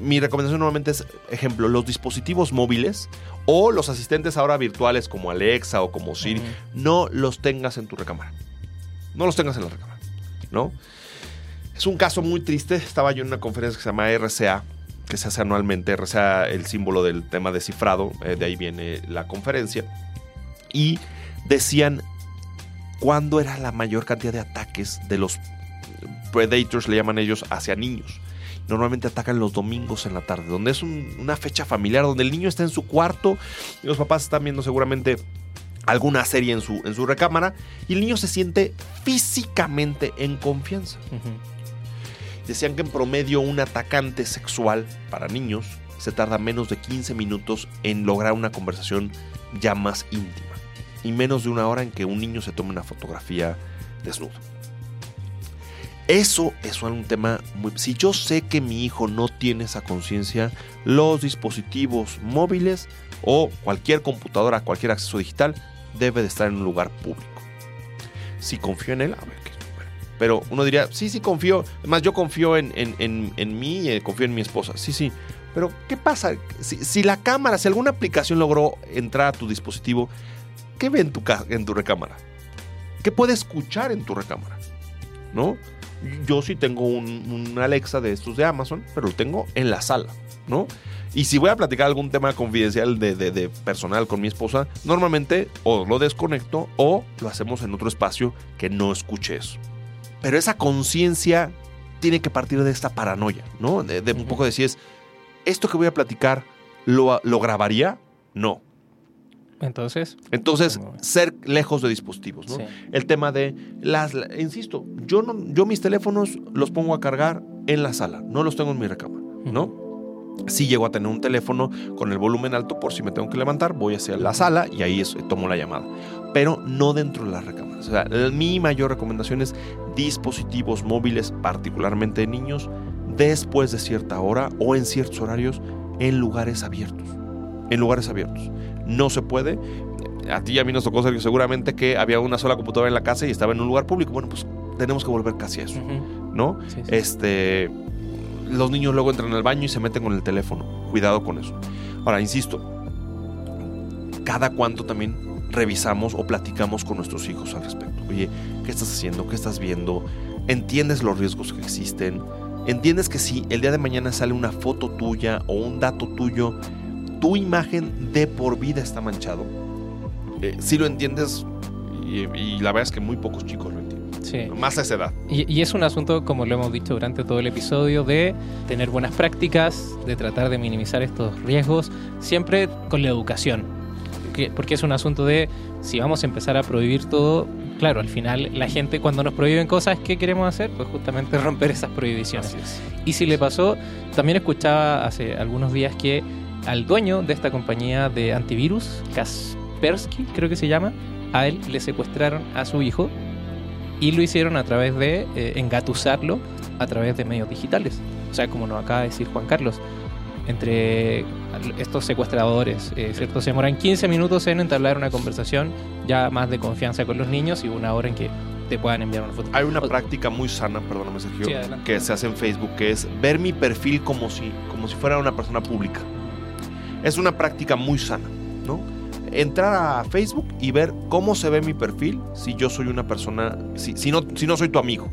mi recomendación normalmente es, ejemplo, los dispositivos móviles o los asistentes ahora virtuales como Alexa o como Siri, no los tengas en tu recámara. No los tengas en la recámara, ¿no? Es un caso muy triste. Estaba yo en una conferencia que se llama RCA, que se hace anualmente. RCA, el símbolo del tema de cifrado, eh, de ahí viene la conferencia. Y decían cuándo era la mayor cantidad de ataques de los predators, le llaman ellos, hacia niños. Normalmente atacan los domingos en la tarde, donde es un- una fecha familiar, donde el niño está en su cuarto y los papás están viendo seguramente alguna serie en su, en su recámara y el niño se siente físicamente en confianza. Decían que en promedio un atacante sexual para niños se tarda menos de 15 minutos en lograr una conversación ya más íntima y menos de una hora en que un niño se tome una fotografía desnudo. Eso es un tema muy... Si yo sé que mi hijo no tiene esa conciencia, los dispositivos móviles o cualquier computadora, cualquier acceso digital debe de estar en un lugar público. Si confío en él, a ver qué... Pero uno diría, sí, sí confío. Además, yo confío en, en, en, en mí, eh, confío en mi esposa. Sí, sí. Pero, ¿qué pasa? Si, si la cámara, si alguna aplicación logró entrar a tu dispositivo, ¿qué ve en tu, en tu recámara? ¿Qué puede escuchar en tu recámara? ¿No? Yo sí tengo un, un Alexa de estos de Amazon, pero lo tengo en la sala, ¿no? Y si voy a platicar algún tema confidencial de, de- de personal con mi esposa, normalmente o lo desconecto o lo hacemos en otro espacio que no escuche eso. Pero esa conciencia tiene que partir de esta paranoia, ¿no? De, de un poco de si es, ¿esto que voy a platicar lo, lo grabaría? No. Entonces, Entonces, ser lejos de dispositivos, ¿no? sí. El tema de las, la- insisto, yo no, yo mis teléfonos los pongo a cargar en la sala, no los tengo en mi recámara, ¿no? Si llego a tener un teléfono con el volumen alto por si me tengo que levantar, voy hacia la sala y ahí es- tomo la llamada, pero no dentro de las recámaras. O sea, el- mi mayor recomendación es dispositivos móviles, particularmente de niños, después de cierta hora o en ciertos horarios en lugares abiertos. En lugares abiertos. No se puede a ti y a mí nos tocó, Sergio, seguramente que había una sola computadora en la casa y estaba en un lugar público. Bueno, pues tenemos que volver casi a eso. ¿no? Sí, sí. Este, los niños luego entran al baño y se meten con el teléfono. Cuidado con eso. Ahora, insisto, cada cuánto también revisamos o platicamos con nuestros hijos al respecto. Oye, ¿qué estás haciendo? ¿Qué estás viendo? ¿Entiendes los riesgos que existen? ¿Entiendes que si el día de mañana sale una foto tuya o un dato tuyo, tu imagen de por vida está manchado? Eh, si lo entiendes, y, y la verdad es que muy pocos chicos lo entienden. Sí. Más a esa edad. Y, y es un asunto, como lo hemos dicho durante todo el episodio, de tener buenas prácticas, de tratar de minimizar estos riesgos, siempre con la educación. Que- Porque es un asunto de, si vamos a empezar a prohibir todo, claro, al final la gente cuando nos prohíben cosas, ¿qué queremos hacer? Pues justamente romper esas prohibiciones. Es. Y si le pasó, también escuchaba hace algunos días que al dueño de esta compañía de antivirus, Kaspersky, creo que se llama, a él le secuestraron a su hijo y lo hicieron a través de eh, engatusarlo a través de medios digitales. O sea, como nos acaba de decir Juan Carlos, entre estos secuestradores, eh, ¿cierto? Se demoran 15 minutos en entablar una conversación ya más de confianza con los niños y una hora en que te puedan enviar una foto. Hay una O- práctica muy sana, perdóname Sergio, Sí, que se hace en Facebook, que es ver mi perfil como si, como si fuera una persona pública. Es una práctica muy sana, ¿no? Entrar a Facebook y ver cómo se ve mi perfil si yo soy una persona, si, si no, si no soy tu amigo.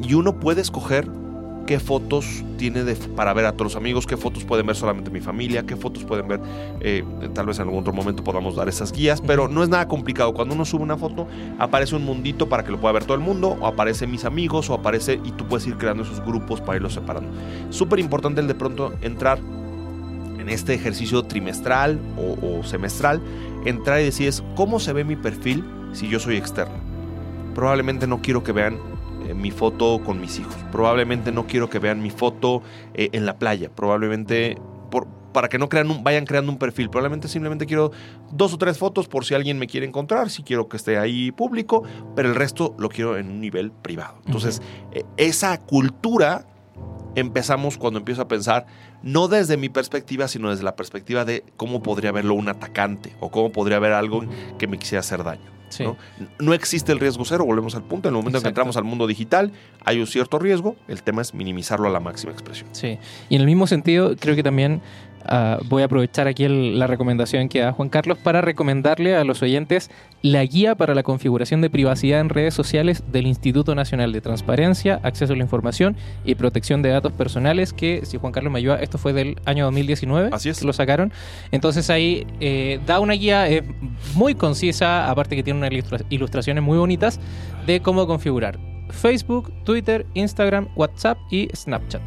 Y uno puede escoger qué fotos tiene de- para ver a todos los amigos, qué fotos pueden ver solamente mi familia, qué fotos pueden ver, eh, tal vez en algún otro momento podamos dar esas guías, pero no es nada complicado. Cuando uno sube una foto, aparece un mundito para que lo pueda ver todo el mundo, o aparece mis amigos, o aparece y tú puedes ir creando esos grupos para irlos separando. Súper importante el de pronto entrar en este ejercicio trimestral o, o semestral, entrar y decir, ¿cómo se ve mi perfil si yo soy externo? Probablemente no quiero que vean eh, mi foto con mis hijos. Probablemente no quiero que vean mi foto eh, en la playa. Probablemente por- para que no crean un- vayan creando un perfil. Probablemente simplemente quiero dos o tres fotos por si alguien me quiere encontrar, si quiero que esté ahí público, pero el resto lo quiero en un nivel privado. Entonces, eh, esa cultura empezamos cuando empiezo a pensar, no desde mi perspectiva, sino desde la perspectiva de cómo podría verlo un atacante o cómo podría ver algo que me quisiera hacer daño. Sí. ¿no? No existe el riesgo cero, volvemos al punto. En el momento en que entramos al mundo digital, hay un cierto riesgo. El tema es minimizarlo a la máxima expresión. Sí. Y en el mismo sentido, creo que también ah, voy a aprovechar aquí el- la recomendación que da Juan Carlos para recomendarle a los oyentes la guía para la configuración de privacidad en redes sociales del Instituto Nacional de Transparencia, Acceso a la Información y Protección de Datos Personales, que si Juan Carlos me ayuda, esto fue del año 2019. Así es. Lo sacaron. Entonces ahí eh, da una guía eh, muy concisa, aparte que tiene unas ilustra- ilustraciones muy bonitas, de cómo configurar Facebook, Twitter, Instagram, WhatsApp y Snapchat.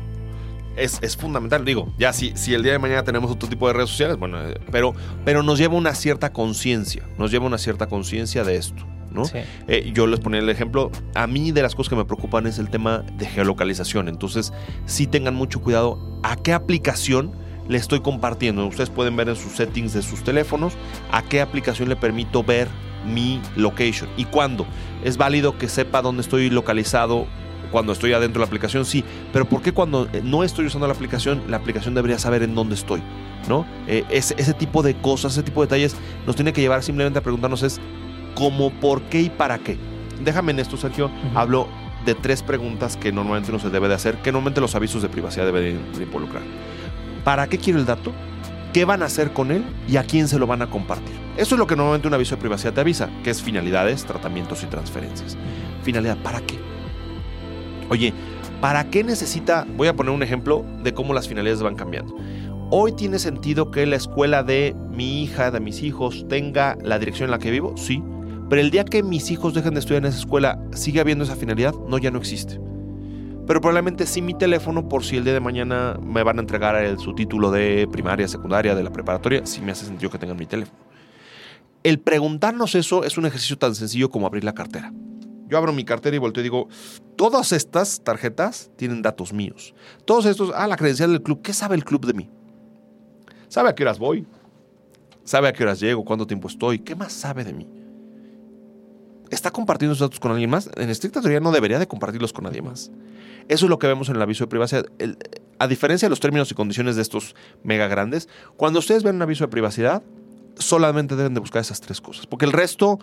Es, es fundamental, digo, ya si, si el día de mañana tenemos otro tipo de redes sociales, bueno, eh, pero, pero nos lleva una cierta conciencia, nos lleva una cierta conciencia de esto, ¿no? Sí. Eh, yo les ponía el ejemplo, a mí de las cosas que me preocupan es el tema de geolocalización, entonces sí tengan mucho cuidado a qué aplicación le estoy compartiendo. Ustedes pueden ver en sus settings de sus teléfonos a qué aplicación le permito ver mi location y cuándo. Es válido que sepa dónde estoy localizado cuando estoy adentro de la aplicación, sí, pero ¿por qué cuando eh, no estoy usando la aplicación, la aplicación debería saber en dónde estoy? ¿No? Eh, ese, ese tipo de cosas, ese tipo de detalles nos tiene que llevar simplemente a preguntarnos es cómo, por qué y para qué. Déjame en esto, Sergio, Ujú. hablo de tres preguntas que normalmente no se debe de hacer, que normalmente los avisos de privacidad deben de involucrar. ¿Para qué quiero el dato? ¿Qué van a hacer con él? ¿Y a quién se lo van a compartir? Eso es lo que normalmente un aviso de privacidad te avisa, que es finalidades, tratamientos y transferencias. Finalidad, ¿para qué? Oye, ¿para qué necesita? Voy a poner un ejemplo de cómo las finalidades van cambiando. Hoy tiene sentido que la escuela de mi hija, de mis hijos, tenga la dirección en la que vivo, sí. Pero el día que mis hijos dejen de estudiar en esa escuela, ¿sigue habiendo esa finalidad? No, ya no existe. Pero probablemente sí mi teléfono, por si el día de mañana me van a entregar el- su título de primaria, secundaria, de la preparatoria, sí me hace sentido que tengan mi teléfono. El preguntarnos eso es un ejercicio tan sencillo como abrir la cartera. Yo abro mi cartera y volteo y digo, todas estas tarjetas tienen datos míos. Todos estos, ah, la credencial del club, ¿qué sabe el club de mí? ¿Sabe a qué horas voy? ¿Sabe a qué horas llego? ¿Cuánto tiempo estoy? ¿Qué más sabe de mí? ¿Está compartiendo esos datos con alguien más? En estricta teoría no debería de compartirlos con nadie más. Eso es lo que vemos en el aviso de privacidad. A diferencia de los términos y condiciones de estos mega grandes, cuando ustedes ven un aviso de privacidad, solamente deben de buscar esas tres cosas. Porque el resto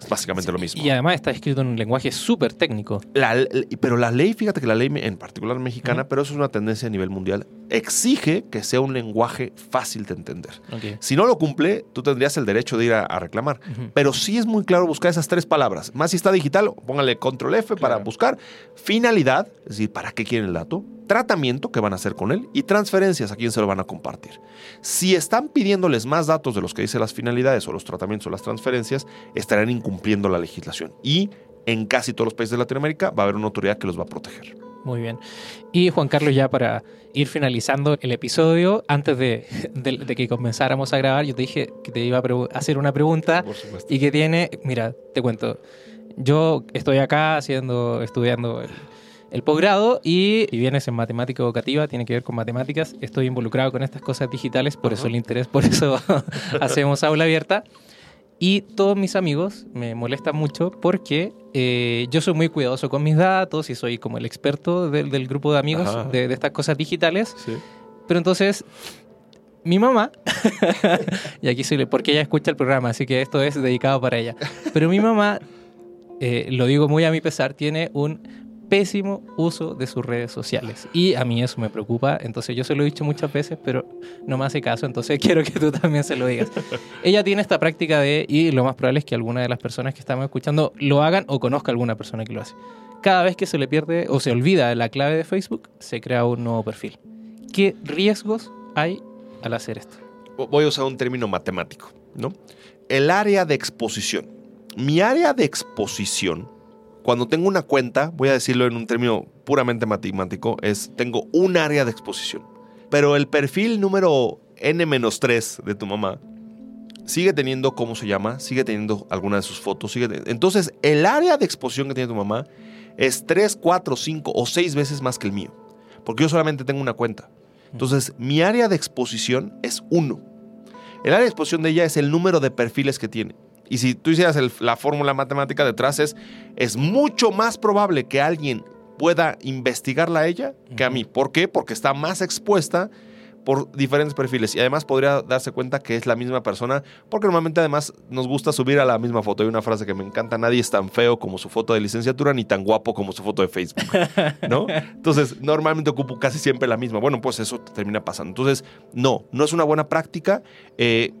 es básicamente lo mismo. Y además está escrito en un lenguaje súper técnico. La- pero la ley, fíjate que la ley en particular mexicana, pero eso es una tendencia a nivel mundial, exige que sea un lenguaje fácil de entender. Si no lo cumple, tú tendrías el derecho de ir a, a reclamar. Ujú. Pero sí es muy claro buscar esas tres palabras. Más si está digital, póngale control F para Claro. buscar. Finalidad, es decir, ¿para qué quieren el dato? Tratamiento, ¿qué van a hacer con él? Y transferencias, ¿a quién se lo van a compartir? Si están pidiéndoles más datos de los que dice las finalidades o los tratamientos o las transferencias, estarán incumpliendo la legislación. Y en casi todos los países de Latinoamérica va a haber una autoridad que los va a proteger. Muy bien. Y Juan Carlos, ya para ir finalizando el episodio, antes de, de- de que comenzáramos a grabar, yo te dije que te iba a hacer una pregunta Por supuesto. y que tiene, mira, te cuento, yo estoy acá haciendo, estudiando el, el posgrado y si vienes en matemática educativa, tiene que ver con matemáticas, estoy involucrado con estas cosas digitales, por eso Ajá. el interés, por eso hacemos aula abierta. Y todos mis amigos me molestan mucho porque eh, yo soy muy cuidadoso con mis datos y soy como el experto del, del grupo de amigos de, de estas cosas digitales. Sí. Pero entonces, mi mamá, y aquí soy, porque ella escucha el programa, así que esto es dedicado para ella. Pero mi mamá, eh, lo digo muy a mi pesar, tiene un pésimo uso de sus redes sociales. Y a mí eso me preocupa, entonces yo se lo he dicho muchas veces, pero no me hace caso, entonces quiero que tú también se lo digas. Ella tiene esta práctica de, y lo más probable es que alguna de las personas que estamos escuchando lo hagan o conozca alguna persona que lo hace. Cada vez que se le pierde o se olvida la clave de Facebook, se crea un nuevo perfil. ¿Qué riesgos hay al hacer esto? Voy a usar un término matemático, ¿no? El área de exposición. Mi área de exposición cuando tengo una cuenta, voy a decirlo en un término puramente matemático, es tengo un área de exposición. Pero el perfil número N-3 de tu mamá sigue teniendo, ¿cómo se llama? Sigue teniendo alguna de sus fotos. Sigue Entonces, el área de exposición que tiene tu mamá es 3, 4, 5 o 6 veces más que el mío. Porque yo solamente tengo una cuenta. Entonces, mi área de exposición es 1. El área de exposición de ella es el número de perfiles que tiene. Y si tú hicieras la fórmula matemática detrás es, es mucho más probable que alguien pueda investigarla a ella que a mí. ¿Por qué? Porque está más expuesta por diferentes perfiles y además podría darse cuenta que es la misma persona porque normalmente además nos gusta subir a la misma foto. Hay una frase que me encanta, nadie es tan feo como su foto de licenciatura ni tan guapo como su foto de Facebook, ¿no? Entonces, normalmente ocupo casi siempre la misma. Bueno, pues eso termina pasando. Entonces, no, no es una buena práctica. Eh,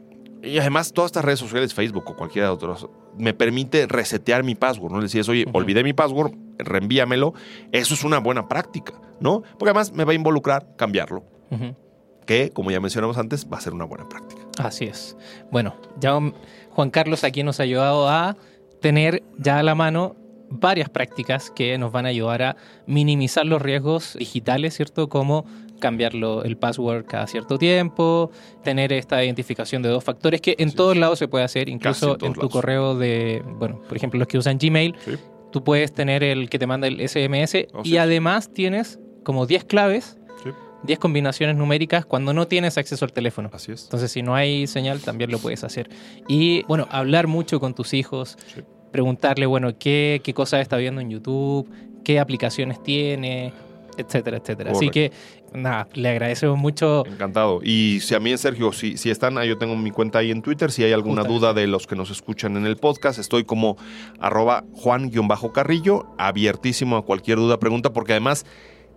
y además, todas estas redes sociales, Facebook o cualquiera de otros, me permite resetear mi password, ¿no? Le decías, oye, olvidé mi password, reenvíamelo. Eso es una buena práctica, ¿no? Porque además me va a involucrar cambiarlo. Que, como ya mencionamos antes, va a ser una buena práctica. Así es. Bueno, ya Juan Carlos aquí nos ha ayudado a tener ya a la mano varias prácticas que nos van a ayudar a minimizar los riesgos digitales, ¿cierto? Como cambiarlo el password cada cierto tiempo, tener esta identificación de dos factores que en todos lados se puede hacer, incluso en, tu correo de, bueno, por ejemplo, los que usan Gmail, tú puedes tener el que te manda el SMS y además tienes como 10 claves 10 combinaciones numéricas cuando no tienes acceso al teléfono. Así es. Entonces, si no hay señal, también lo puedes hacer. Y bueno, hablar mucho con tus hijos, preguntarle, bueno, qué, qué cosas está viendo en YouTube, qué aplicaciones tiene, etcétera, etcétera. Así que, nada, le agradecemos mucho. Encantado. Y si a mí, Sergio, si, si están, yo tengo mi cuenta ahí en Twitter, si hay alguna duda de los que nos escuchan en el podcast, estoy como arroba juan-carrillo, abiertísimo a cualquier duda, pregunta, porque además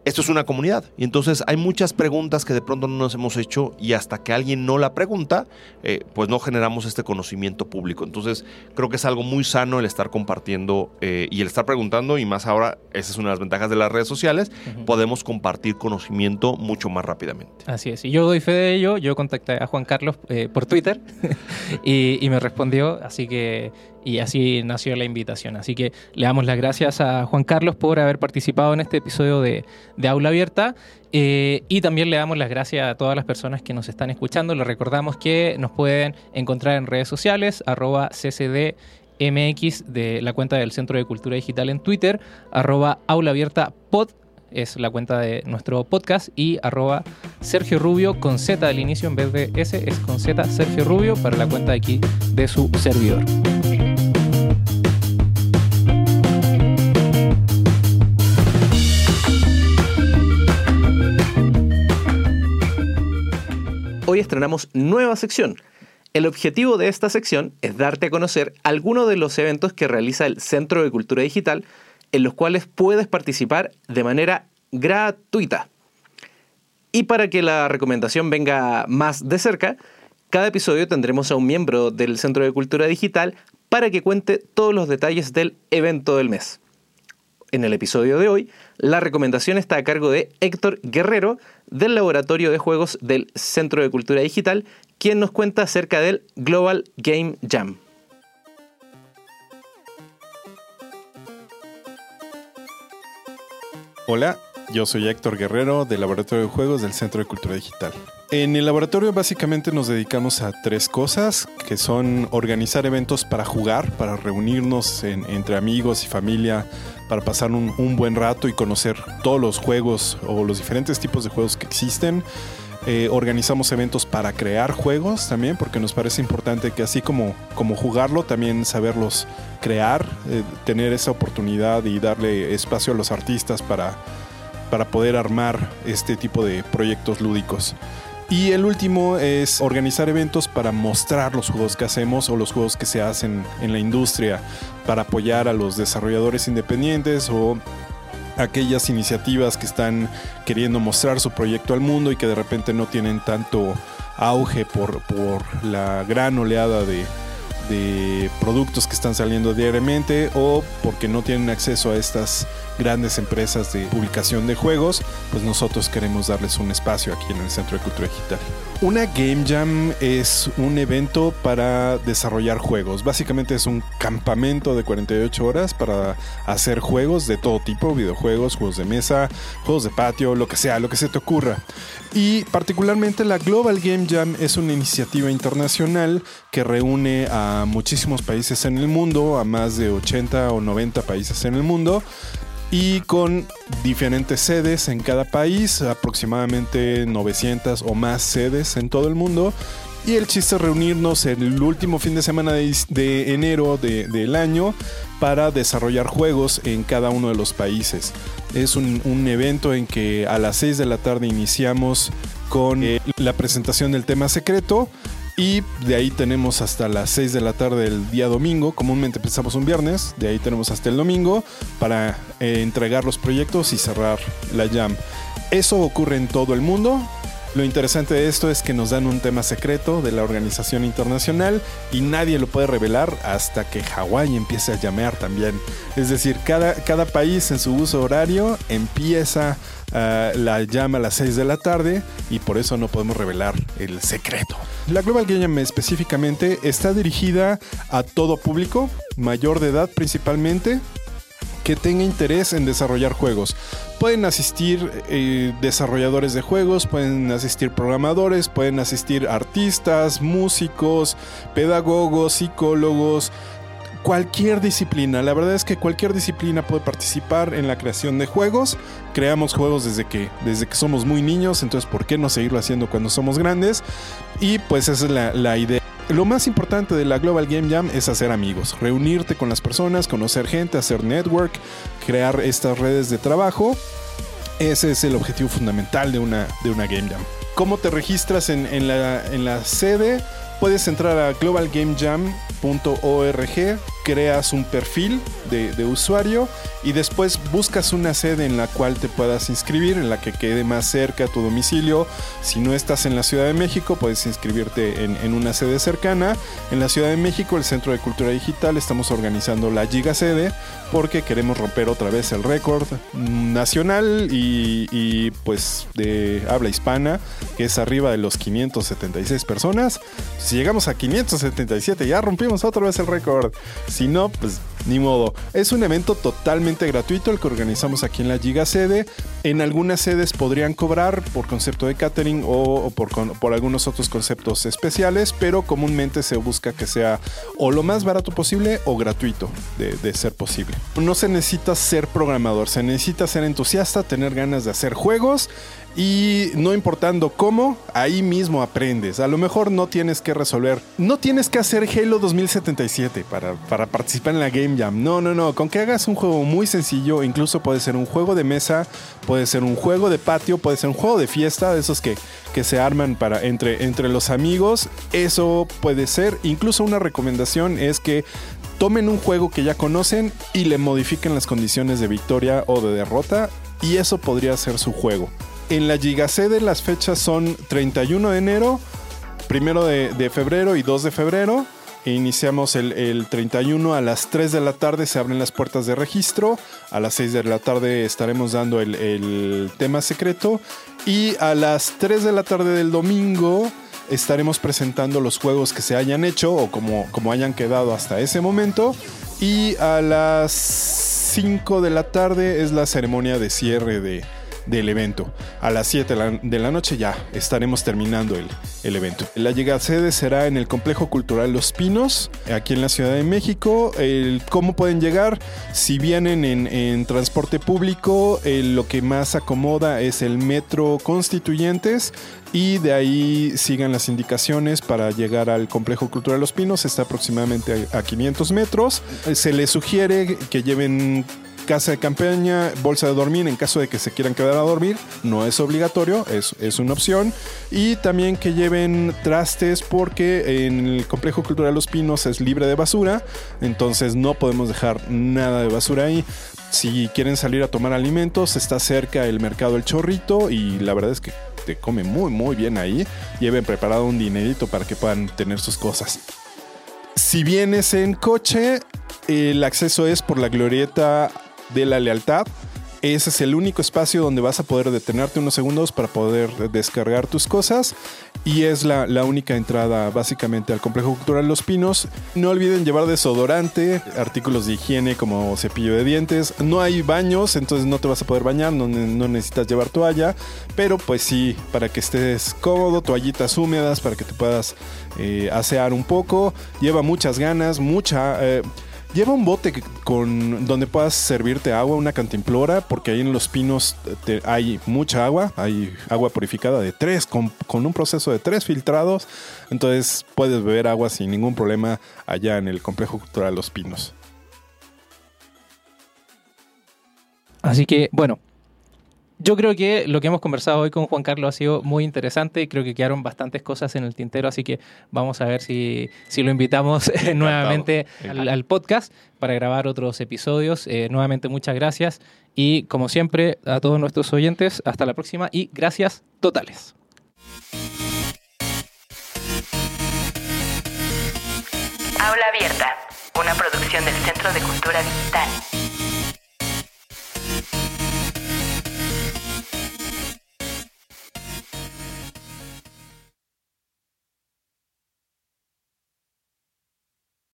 esto es una comunidad. Y entonces hay muchas preguntas que de pronto no nos hemos hecho y hasta que alguien no la pregunta, eh, pues no generamos este conocimiento público. Entonces creo que es algo muy sano el estar compartiendo eh, y el estar preguntando y más ahora, esa es una de las ventajas de las redes sociales, podemos compartir conocimiento mucho más rápidamente. Así es, y yo doy fe de ello, yo contacté a Juan Carlos eh, por Twitter y, y me respondió, así que y así nació la invitación. Así que le damos las gracias a Juan Carlos por haber participado en este episodio de, Aula Abierta. Eh, y también le damos las gracias a todas las personas que nos están escuchando. Les recordamos que nos pueden encontrar en redes sociales, arroba ccdmx de la cuenta del Centro de Cultura Digital en Twitter, arroba aula abierta pod es la cuenta de nuestro podcast y arroba Sergio Rubio con Z al inicio en vez de S es con Z Sergio Rubio para la cuenta aquí de su servidor. Hoy estrenamos nueva sección. El objetivo de esta sección es darte a conocer algunos de los eventos que realiza el Centro de Cultura Digital en los cuales puedes participar de manera gratuita. Y para que la recomendación venga más de cerca, cada episodio tendremos a un miembro del Centro de Cultura Digital para que cuente todos los detalles del evento del mes. En el episodio de hoy, la recomendación está a cargo de Héctor Guerrero del Laboratorio de Juegos del Centro de Cultura Digital, quien nos cuenta acerca del Global Game Jam. Hola, yo soy Héctor Guerrero del Laboratorio de Juegos del Centro de Cultura Digital. En el laboratorio básicamente nos dedicamos a tres cosas, que son organizar eventos para jugar, para reunirnos entre amigos y familia, para pasar un, buen rato y conocer todos los juegos o los diferentes tipos de juegos que existen. Eh, organizamos eventos para crear juegos también, porque nos parece importante que así como, como jugarlo, también saberlos crear, eh, tener esa oportunidad y darle espacio a los artistas para, para poder armar este tipo de proyectos lúdicos. Y el último es organizar eventos para mostrar los juegos que hacemos o los juegos que se hacen en la industria, para apoyar a los desarrolladores independientes o aquellas iniciativas que están queriendo mostrar su proyecto al mundo y que de repente no tienen tanto auge por, por la gran oleada de, de productos que están saliendo diariamente o porque no tienen acceso a estas grandes empresas de publicación de juegos, pues nosotros queremos darles un espacio aquí en el Centro de Cultura Digital. Una Game Jam es un evento para desarrollar juegos. Básicamente es un campamento de 48 horas para hacer juegos de todo tipo, videojuegos, juegos de mesa, juegos de patio, lo que sea, lo que se te ocurra. Y particularmente la Global Game Jam es una iniciativa internacional que reúne a muchísimos países en el mundo, a más de 80 o 90 países en el mundo y con diferentes sedes en cada país, aproximadamente 900 o más sedes en todo el mundo. Y el chiste es reunirnos el último fin de semana de, de enero de- del año para desarrollar juegos en cada uno de los países. Es un, un evento en que a las 6 de la tarde iniciamos con eh, la presentación del tema secreto. Y de ahí tenemos hasta las 6 de la tarde del día domingo. Comúnmente empezamos un viernes. De ahí tenemos hasta el domingo para eh, entregar los proyectos y cerrar la jam. Eso ocurre en todo el mundo. Lo interesante de esto es que nos dan un tema secreto de la organización internacional y nadie lo puede revelar hasta que Hawái empiece a llamear también. Es decir, cada, cada país en su uso horario empieza ah, la llama a las 6 de la tarde y por eso no podemos revelar el secreto. La Global Game específicamente está dirigida a todo público, mayor de edad principalmente, que tenga interés en desarrollar juegos. Pueden asistir eh, desarrolladores de juegos, pueden asistir programadores, pueden asistir artistas, músicos, pedagogos, psicólogos, cualquier disciplina. La verdad es que cualquier disciplina puede participar en la creación de juegos. Creamos juegos desde que, desde que somos muy niños, entonces ¿por qué no seguirlo haciendo cuando somos grandes? Y pues esa es la, idea. Lo más importante de la Global Game Jam es hacer amigos, reunirte con las personas, conocer gente, hacer network, crear estas redes de trabajo. Ese es el objetivo fundamental de una, de una Game Jam. ¿Cómo te registras en la, en la sede? Puedes entrar a globalgamejam.org, creas un perfil de, de usuario y después buscas una sede en la cual te puedas inscribir, en la que quede más cerca a tu domicilio. Si no estás en la Ciudad de México, puedes inscribirte en, en una sede cercana. En la Ciudad de México, el Centro de Cultura Digital, estamos organizando la Giga Sede porque queremos romper otra vez el récord nacional y, y, pues de habla hispana, que es arriba de los 576 personas. Si llegamos a 577 ya rompimos otra vez el récord. Si no, pues ni modo. Es un evento totalmente gratuito el que organizamos aquí en la Giga Sede. En algunas sedes podrían cobrar por concepto de catering o, por, algunos otros conceptos especiales, pero comúnmente se busca que sea o lo más barato posible o gratuito de ser posible. No se necesita ser programador, se necesita ser entusiasta, tener ganas de hacer juegos y no importando cómo, ahí mismo aprendes. A lo mejor no tienes que resolver, no tienes que hacer Halo 2077 para, participar en la Game Jam. No, no, no. Con que hagas un juego muy sencillo, incluso puede ser un juego de mesa, puede ser un juego de patio, puede ser un juego de fiesta, de esos que, que se arman para entre, entre los amigos. Eso puede ser. Incluso una recomendación es que tomen un juego que ya conocen y le modifiquen las condiciones de victoria o de derrota. Y eso podría ser su juego. En la Gigacede las fechas son 31 de enero, 1 de, febrero y 2 de febrero. E Iniciamos el, el 31 a las 3 de la tarde, se abren las puertas de registro. A las 6 de la tarde estaremos dando el, el tema secreto. Y a las 3 de la tarde del domingo estaremos presentando los juegos que se hayan hecho o como, como hayan quedado hasta ese momento. Y a las 5 de la tarde es la ceremonia de cierre de, del evento. A las 7 de la, noche ya estaremos terminando el, el evento. La llegada sede será en el Complejo Cultural Los Pinos, aquí en la Ciudad de México. El, ¿Cómo pueden llegar? Si vienen en, transporte público, eh, lo que más acomoda es el Metro Constituyentes y de ahí sigan las indicaciones para llegar al Complejo Cultural Los Pinos. Está aproximadamente a, a 500 metros. Eh, Se les sugiere que lleven casa de campaña, bolsa de dormir en caso de que se quieran quedar a dormir. No es obligatorio, es, es una opción. Y también que lleven trastes porque en el complejo cultural Los Pinos es libre de basura. Entonces no podemos dejar nada de basura ahí. Si quieren salir a tomar alimentos, está cerca el mercado El Chorrito y la verdad es que te come muy muy bien ahí. Lleven preparado un dinerito para que puedan tener sus cosas. Si vienes en coche, el acceso es por la glorieta de la lealtad. Ese es el único espacio donde vas a poder detenerte unos segundos para poder descargar tus cosas. Y es la, la única entrada básicamente al complejo cultural Los Pinos. No olviden llevar desodorante, artículos de higiene como cepillo de dientes. No hay baños, entonces no te vas a poder bañar, no, no necesitas llevar toalla. Pero pues sí, para que estés cómodo, toallitas húmedas, para que te puedas eh, asear un poco. Lleva muchas ganas, mucha... eh, Lleva un bote con donde puedas servirte agua, una cantimplora, porque ahí en Los Pinos te- hay mucha agua, hay agua purificada de tres, con, con un proceso de tres filtrados, entonces puedes beber agua sin ningún problema allá en el Complejo Cultural Los Pinos. Así que, bueno, yo creo que lo que hemos conversado hoy con Juan Carlos ha sido muy interesante. Creo que quedaron bastantes cosas en el tintero, así que vamos a ver si, si lo invitamos nuevamente al, al podcast para grabar otros episodios. Eh, nuevamente, muchas gracias. Y como siempre, a todos nuestros oyentes, hasta la próxima y gracias totales. Aula Abierta, una producción del Centro de Cultura Digital.